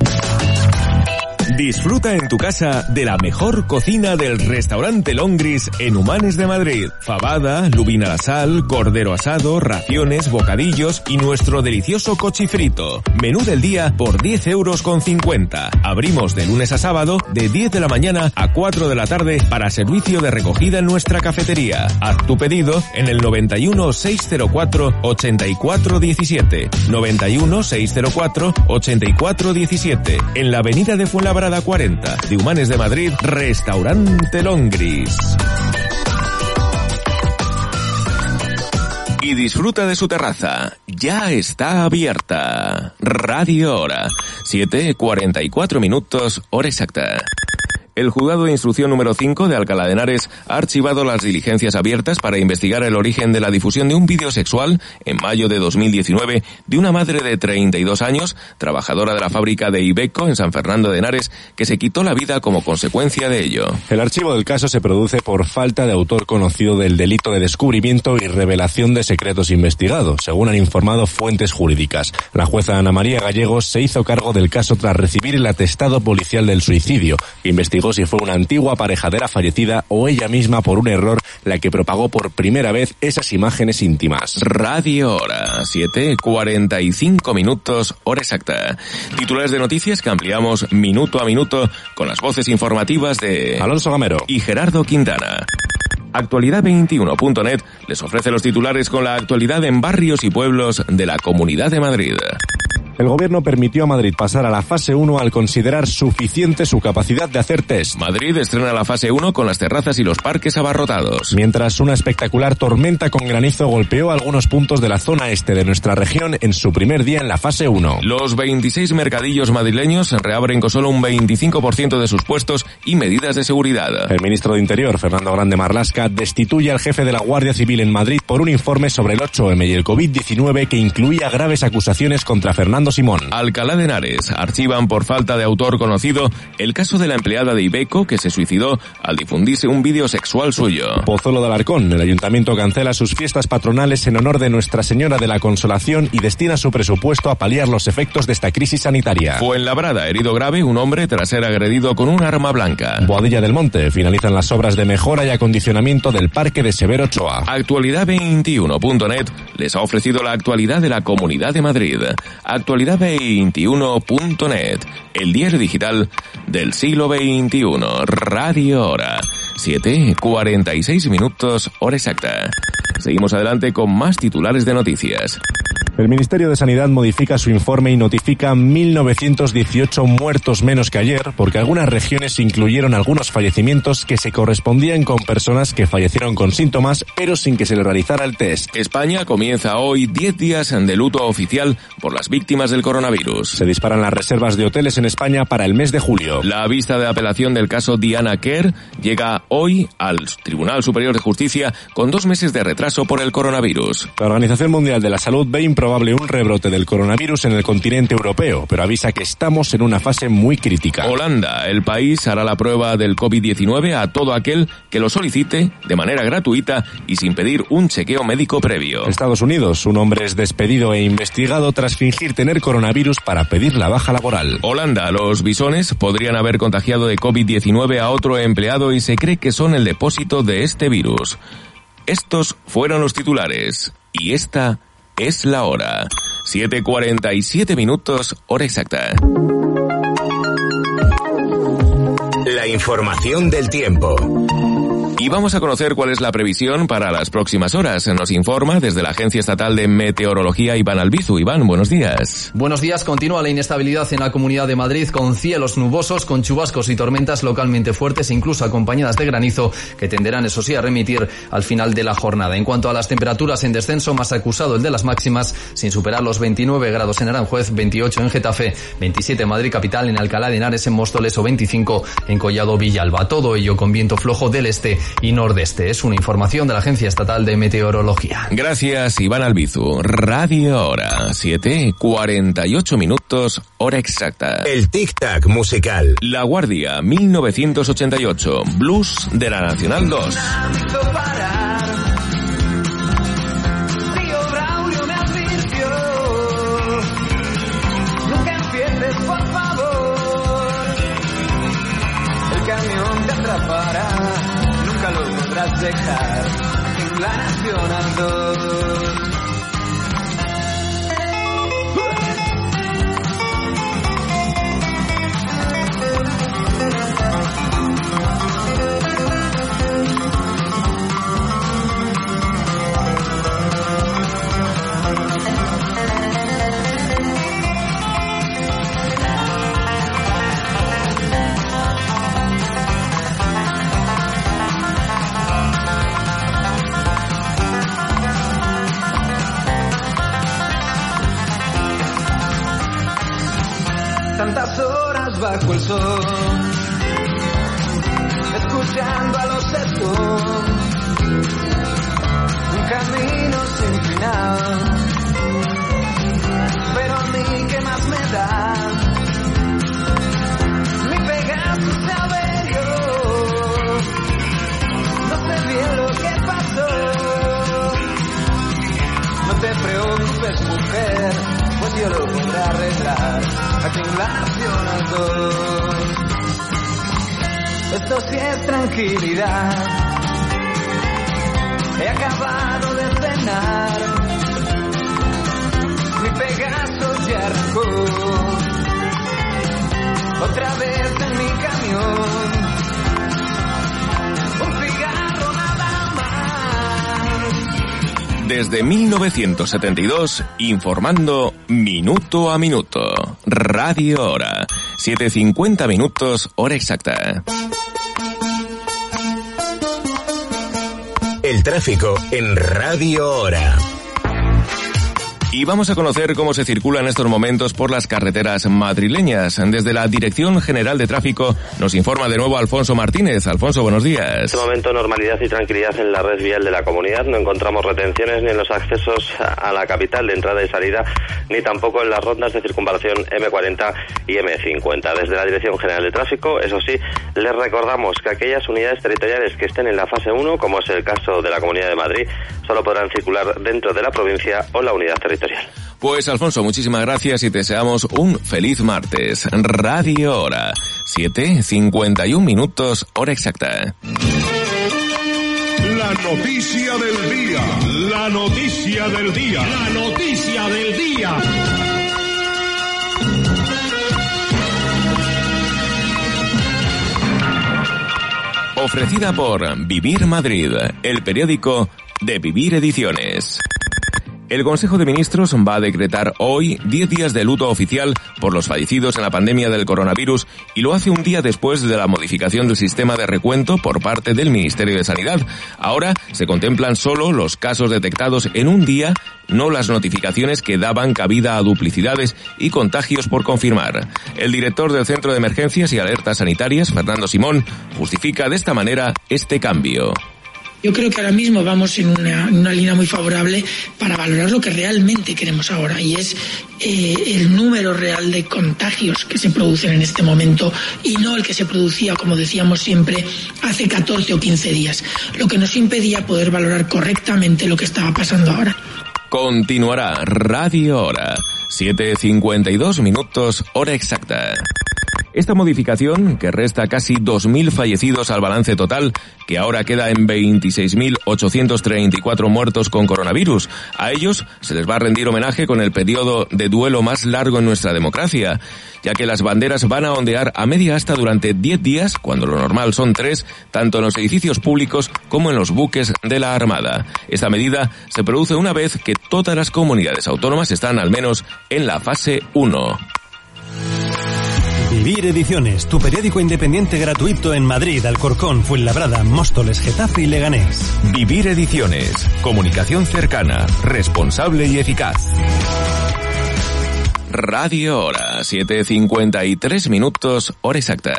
Disfruta en tu casa de la mejor cocina del restaurante Longris en Humanes de Madrid. Fabada, lubina a la sal, cordero asado, raciones, bocadillos y nuestro delicioso cochifrito. Menú del día por 10 euros con 50. Abrimos de lunes a sábado de 10 de la mañana a 4 de la tarde para servicio de recogida en nuestra cafetería. Haz tu pedido en el 91 604 84 17. 91 604 84 17. En la avenida de Fuenlabrada 40 de Humanes de Madrid, Restaurante Longris. Y disfruta de su terraza. Ya está abierta. Radio Hora. 7.44 minutos, hora exacta. El juzgado de instrucción número 5 de Alcalá de Henares ha archivado las diligencias abiertas para investigar el origen de la difusión de un vídeo sexual en mayo de 2019 de una madre de 32 años, trabajadora de la fábrica de Ibeco en San Fernando de Henares, que se quitó la vida como consecuencia de ello. El archivo del caso se produce por falta de autor conocido del delito de descubrimiento y revelación de secretos investigados, según han informado fuentes jurídicas. La jueza Ana María Gallegos se hizo cargo del caso tras recibir el atestado policial del suicidio, que investigó si fue una antigua aparejadera fallecida o ella misma por un error la que propagó por primera vez esas imágenes íntimas. Radio Hora, 7.45 minutos, hora exacta. Titulares de noticias que ampliamos minuto a minuto con las voces informativas de Alonso Gamero y Gerardo Quintana. Actualidad21.net les ofrece los titulares con la actualidad en barrios y pueblos de la Comunidad de Madrid. El gobierno permitió a Madrid pasar a la fase 1 al considerar suficiente su capacidad de hacer test. Madrid estrena la fase 1 con las terrazas y los parques abarrotados. Mientras una espectacular tormenta con granizo golpeó algunos puntos de la zona este de nuestra región en su primer día en la fase 1. Los 26 mercadillos madrileños reabren con solo un 25% de sus puestos y medidas de seguridad. El ministro de Interior, Fernando Grande Marlasca, destituye al jefe de la Guardia Civil en Madrid por un informe sobre el 8M y el COVID-19 que incluía graves acusaciones contra Fernando Simón. Alcalá de Henares archivan por falta de autor conocido el caso de la empleada de Ibeco que se suicidó al difundirse un vídeo sexual suyo. Pozuelo de Alarcón, el ayuntamiento cancela sus fiestas patronales en honor de Nuestra Señora de la Consolación y destina su presupuesto a paliar los efectos de esta crisis sanitaria. Fuenlabrada, herido grave un hombre tras ser agredido con un arma blanca. Boadilla del Monte, finalizan las obras de mejora y acondicionamiento del Parque de Severo Ochoa. Actualidad21.net les ha ofrecido la actualidad de la Comunidad de Madrid. Actualidad21.net, el diario digital del siglo XXI. Radio Hora. 7.46 minutos, hora exacta. Seguimos adelante con más titulares de noticias. El Ministerio de Sanidad modifica su informe y notifica 1.918 muertos menos que ayer porque algunas regiones incluyeron algunos fallecimientos que se correspondían con personas que fallecieron con síntomas pero sin que se le realizara el test. España comienza hoy 10 días de luto oficial por las víctimas del coronavirus. Se disparan las reservas de hoteles en España para el mes de julio. La vista de apelación del caso Diana Kerr llega hoy al Tribunal Superior de Justicia con dos meses de retraso por el coronavirus. La Organización Mundial de la Salud ve improbable un rebrote del coronavirus en el continente europeo, pero avisa que estamos en una fase muy crítica. Holanda, el país hará la prueba del COVID-19 a todo aquel que lo solicite de manera gratuita y sin pedir un chequeo médico previo. Estados Unidos, un hombre es despedido e investigado tras fingir tener coronavirus para pedir la baja laboral. Holanda, los bisones podrían haber contagiado de COVID-19 a otro empleado y se cree que son el depósito de este virus. Estos fueron los titulares. Y esta es la hora. 7.47 minutos, hora exacta. La información del tiempo. Y vamos a conocer cuál es la previsión para las próximas horas. Nos informa desde la Agencia Estatal de Meteorología Iván Albizu. Iván, buenos días. Buenos días. Continúa la inestabilidad en la Comunidad de Madrid con cielos nubosos, con chubascos y tormentas localmente fuertes, incluso acompañadas de granizo, que tenderán, eso sí, a remitir al final de la jornada. En cuanto a las temperaturas en descenso, más acusado el de las máximas, sin superar los 29 grados en Aranjuez, 28 en Getafe, 27 en Madrid Capital, en Alcalá de Henares, en Móstoles o 25 en Collado Villalba. Todo ello con viento flojo del este y nordeste. Es una información de la Agencia Estatal de Meteorología. Gracias, Iván Albizu. Radio Hora, 7.48 minutos, hora exacta. El tic-tac musical. La Guardia, 1988. Blues de la Nacional 2. Dejar en la Nacional 2. tantas 1972, informando minuto a minuto. Radio Hora. 7.50 minutos, hora exacta. El tráfico en Radio Hora. Y vamos a conocer cómo se circula en estos momentos por las carreteras madrileñas. Desde la Dirección General de Tráfico nos informa de nuevo Alfonso Martínez. Alfonso, buenos días. En este momento normalidad y tranquilidad en la red vial de la comunidad. No encontramos retenciones ni en los accesos a la capital de entrada y salida, ni tampoco en las rondas de circunvalación M40 y M50. Desde la Dirección General de Tráfico, eso sí, les recordamos que aquellas unidades territoriales que estén en la fase 1, como es el caso de la Comunidad de Madrid, solo podrán circular dentro de la provincia o la unidad territorial. Pues Alfonso, muchísimas gracias y te deseamos un feliz martes. Radio Hora. 7.51 minutos, hora exacta. La noticia del día. La noticia del día. La noticia del día. Ofrecida por Vivir Madrid, el periódico de Vivir Ediciones. El Consejo de Ministros va a decretar hoy 10 días de luto oficial por los fallecidos en la pandemia del coronavirus y lo hace un día después de la modificación del sistema de recuento por parte del Ministerio de Sanidad. Ahora se contemplan solo los casos detectados en un día, no las notificaciones que daban cabida a duplicidades y contagios por confirmar. El director del Centro de Emergencias y Alertas Sanitarias, Fernando Simón, justifica de esta manera este cambio. Yo creo que ahora mismo vamos en una, una línea muy favorable para valorar lo que realmente queremos ahora y es eh, el número real de contagios que se producen en este momento y no el que se producía, como decíamos siempre, hace 14 o 15 días, lo que nos impedía poder valorar correctamente lo que estaba pasando ahora. Continuará Radio Hora. 7.52 minutos, hora exacta. Esta modificación, que resta casi 2.000 fallecidos al balance total, que ahora queda en 26.834 muertos con coronavirus, a ellos se les va a rendir homenaje con el periodo de duelo más largo en nuestra democracia, ya que las banderas van a ondear a media asta durante 10 días, cuando lo normal son 3, tanto en los edificios públicos como en los buques de la Armada. Esta medida se produce una vez que todas las comunidades autónomas están al menos en la fase 1. Vivir Ediciones, tu periódico independiente gratuito en Madrid, Alcorcón, Fuenlabrada, Móstoles, Getafe y Leganés. Vivir Ediciones. Comunicación cercana, responsable y eficaz. Radio Hora, 7.53 minutos, hora exacta.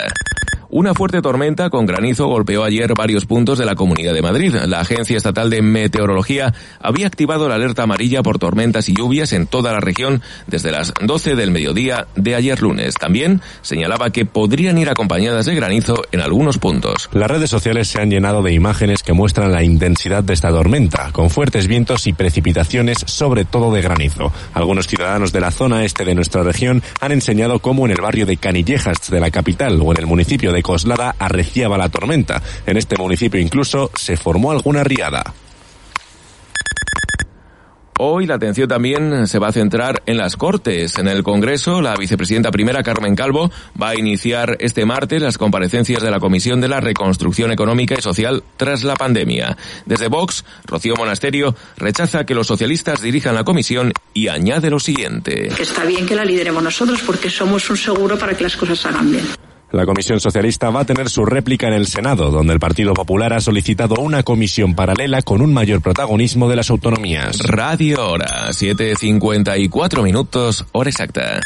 Una fuerte tormenta con granizo golpeó ayer varios puntos de la Comunidad de Madrid. La Agencia Estatal de Meteorología había activado la alerta amarilla por tormentas y lluvias en toda la región desde las 12 del mediodía de ayer lunes. También señalaba que podrían ir acompañadas de granizo en algunos puntos. Las redes sociales se han llenado de imágenes que muestran la intensidad de esta tormenta, con fuertes vientos y precipitaciones, sobre todo de granizo. Algunos ciudadanos de la zona este de nuestra región han enseñado cómo en el barrio de Canillejas de la capital o en el municipio de Coslada arreciaba la tormenta. En este municipio incluso se formó alguna riada. Hoy la atención también se va a centrar en las Cortes. En el Congreso, la vicepresidenta primera, Carmen Calvo, va a iniciar este martes las comparecencias de la Comisión de la Reconstrucción Económica y Social tras la pandemia. Desde Vox, Rocío Monasterio rechaza que los socialistas dirijan la comisión y añade lo siguiente. Está bien que la lideremos nosotros porque somos un seguro para que las cosas se hagan bien. La Comisión Socialista va a tener su réplica en el Senado, donde el Partido Popular ha solicitado una comisión paralela con un mayor protagonismo de las autonomías. Radio Hora, 7.54 minutos, hora exacta.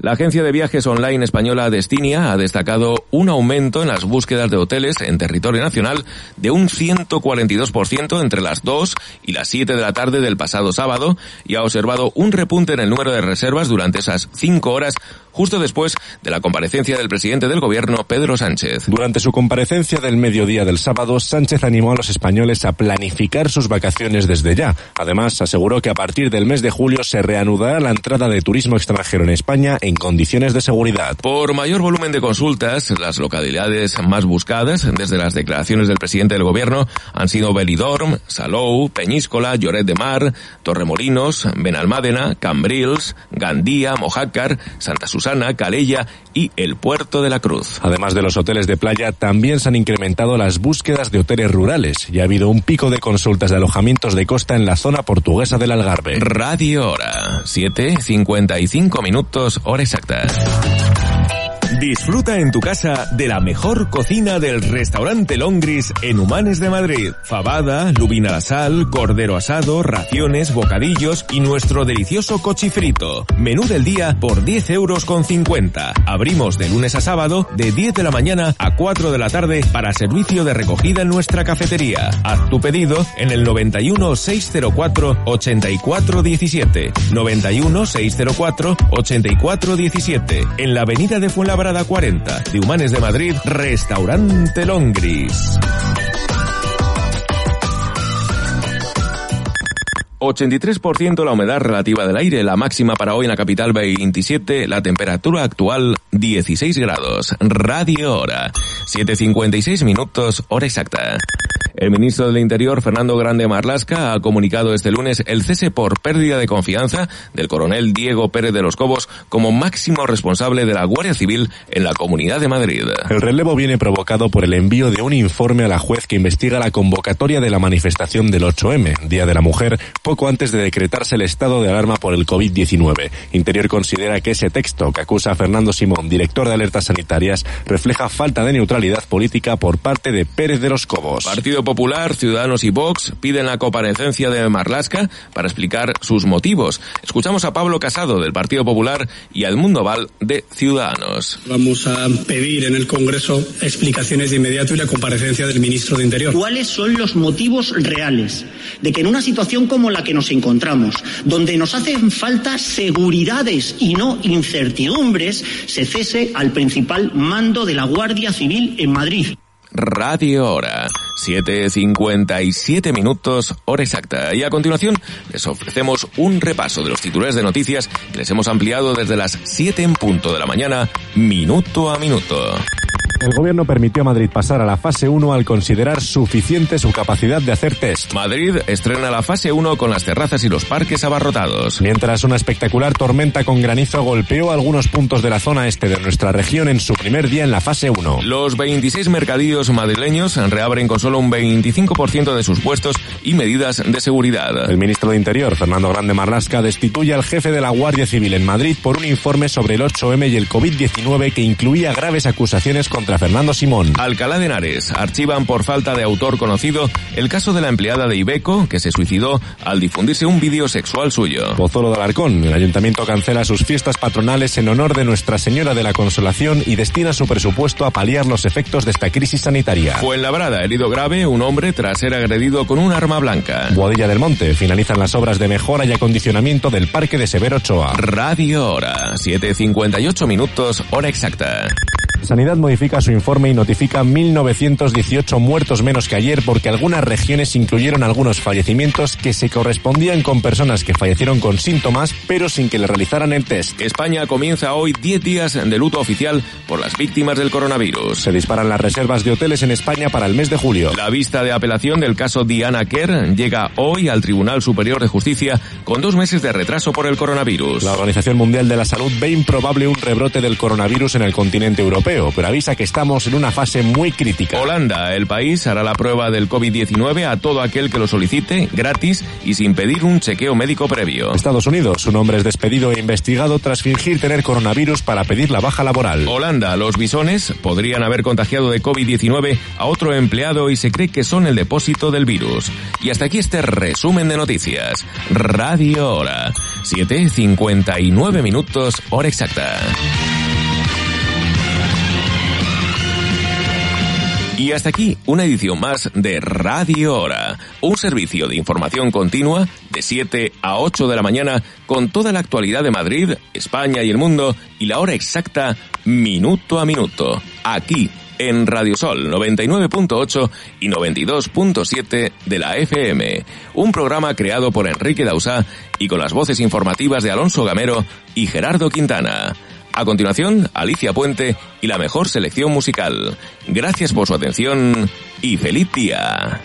La agencia de viajes online española Destinia ha destacado un aumento en las búsquedas de hoteles en territorio nacional de un 142% entre las 2 y las 7 de la tarde del pasado sábado y ha observado un repunte en el número de reservas durante esas 5 horas justo después de la comparecencia del presidente del gobierno, Pedro Sánchez. Durante su comparecencia del mediodía del sábado, Sánchez animó a los españoles a planificar sus vacaciones desde ya. Además, aseguró que a partir del mes de julio se reanudará la entrada de turismo extranjero en España en condiciones de seguridad. Por mayor volumen de consultas, las localidades más buscadas desde las declaraciones del presidente del gobierno han sido Benidorm, Salou, Peñíscola, Lloret de Mar, Torremolinos, Benalmádena, Cambrils, Gandía, Mojácar, Santa Susana Y el Puerto de la Cruz. Además de los hoteles de playa, también se han incrementado las búsquedas de hoteles rurales y ha habido un pico de consultas de alojamientos de costa en la zona portuguesa del Algarve. Radio Hora, 7.55 minutos, hora exacta. Disfruta en tu casa de la mejor cocina del restaurante Longris en Humanes de Madrid. Fabada, lubina la sal, cordero asado, raciones, bocadillos y nuestro delicioso cochifrito. Menú del día por 10 euros con 50. Abrimos de lunes a sábado de 10 de la mañana a 4 de la tarde para servicio de recogida en nuestra cafetería. Haz tu pedido en el 91 604 84 17. 91 604 84 17. En la avenida de Fuenlabrada 40 de Humanes de Madrid, Restaurante Longris. 83% la humedad relativa del aire, la máxima para hoy en la capital 27, la temperatura actual 16 grados. Radio hora, 7.56 minutos, hora exacta. El ministro del Interior, Fernando Grande Marlasca, ha comunicado este lunes el cese por pérdida de confianza del coronel Diego Pérez de los Cobos como máximo responsable de la Guardia Civil en la Comunidad de Madrid. El relevo viene provocado por el envío de un informe a la juez que investiga la convocatoria de la manifestación del 8M, Día de la Mujer, poco antes de decretarse el estado de alarma por el COVID-19. Interior considera que ese texto que acusa a Fernando Simón, director de alertas sanitarias, refleja falta de neutralidad política por parte de Pérez de los Cobos. Partido Popular, Ciudadanos y Vox piden la comparecencia de Marlasca para explicar sus motivos. Escuchamos a Pablo Casado del Partido Popular y a Edmundo Val de Ciudadanos. Vamos a pedir en el Congreso explicaciones de inmediato y la comparecencia del ministro de Interior. ¿Cuáles son los motivos reales de que en una situación como la que nos encontramos, donde nos hacen falta seguridades y no incertidumbres, se cese al principal mando de la Guardia Civil en Madrid? Radio Hora. 7.57 minutos, hora exacta. Y a continuación les ofrecemos un repaso de los titulares de noticias que les hemos ampliado desde las 7 en punto de la mañana, minuto a minuto. El gobierno permitió a Madrid pasar a la fase 1 al considerar suficiente su capacidad de hacer test. Madrid estrena la fase 1 con las terrazas y los parques abarrotados. Mientras una espectacular tormenta con granizo golpeó algunos puntos de la zona este de nuestra región en su primer día en la fase 1. Los 26 mercadillos madrileños reabren con solo un 25% de sus puestos y medidas de seguridad. El ministro de Interior, Fernando Grande Marlasca, destituye al jefe de la Guardia Civil en Madrid por un informe sobre el 8M y el COVID-19 que incluía graves acusaciones contra Fernando Simón. Alcalá de Henares archivan por falta de autor conocido el caso de la empleada de Ibeco que se suicidó al difundirse un vídeo sexual suyo. Pozuelo de Alarcón. El ayuntamiento cancela sus fiestas patronales en honor de Nuestra Señora de la Consolación y destina su presupuesto a paliar los efectos de esta crisis sanitaria. Fuenlabrada, herido grave, un hombre tras ser agredido con un arma blanca. Boadilla del Monte. Finalizan las obras de mejora y acondicionamiento del Parque de Severo Ochoa. Radio Hora, 7.58 minutos, hora exacta. Sanidad modifica su informe y notifica 1.918 muertos menos que ayer porque algunas regiones incluyeron algunos fallecimientos que se correspondían con personas que fallecieron con síntomas pero sin que le realizaran el test. España comienza hoy 10 días de luto oficial por las víctimas del coronavirus. Se disparan las reservas de hoteles en España para el mes de julio. La vista de apelación del caso Diana Kerr llega hoy al Tribunal Superior de Justicia con dos meses de retraso por el coronavirus. La Organización Mundial de la Salud ve improbable un rebrote del coronavirus en el continente europeo, pero avisa que estamos en una fase muy crítica. Holanda, el país hará la prueba del COVID-19 a todo aquel que lo solicite gratis y sin pedir un chequeo médico previo. Estados Unidos, un hombre es despedido e investigado tras fingir tener coronavirus para pedir la baja laboral. Holanda, los bisones podrían haber contagiado de COVID-19 a otro empleado y se cree que son el depósito del virus. Y hasta aquí este resumen de noticias. Radio Hora. 7.59 minutos, hora exacta. Y hasta aquí una edición más de Radio Hora, un servicio de información continua de 7 a 8 de la mañana con toda la actualidad de Madrid, España y el mundo y la hora exacta minuto a minuto, aquí en Radio Sol 99.8 y 92.7 de la FM, un programa creado por Enrique Dausá y con las voces informativas de Alonso Gamero y Gerardo Quintana. A continuación, Alicia Puente y la mejor selección musical. Gracias por su atención y feliz día.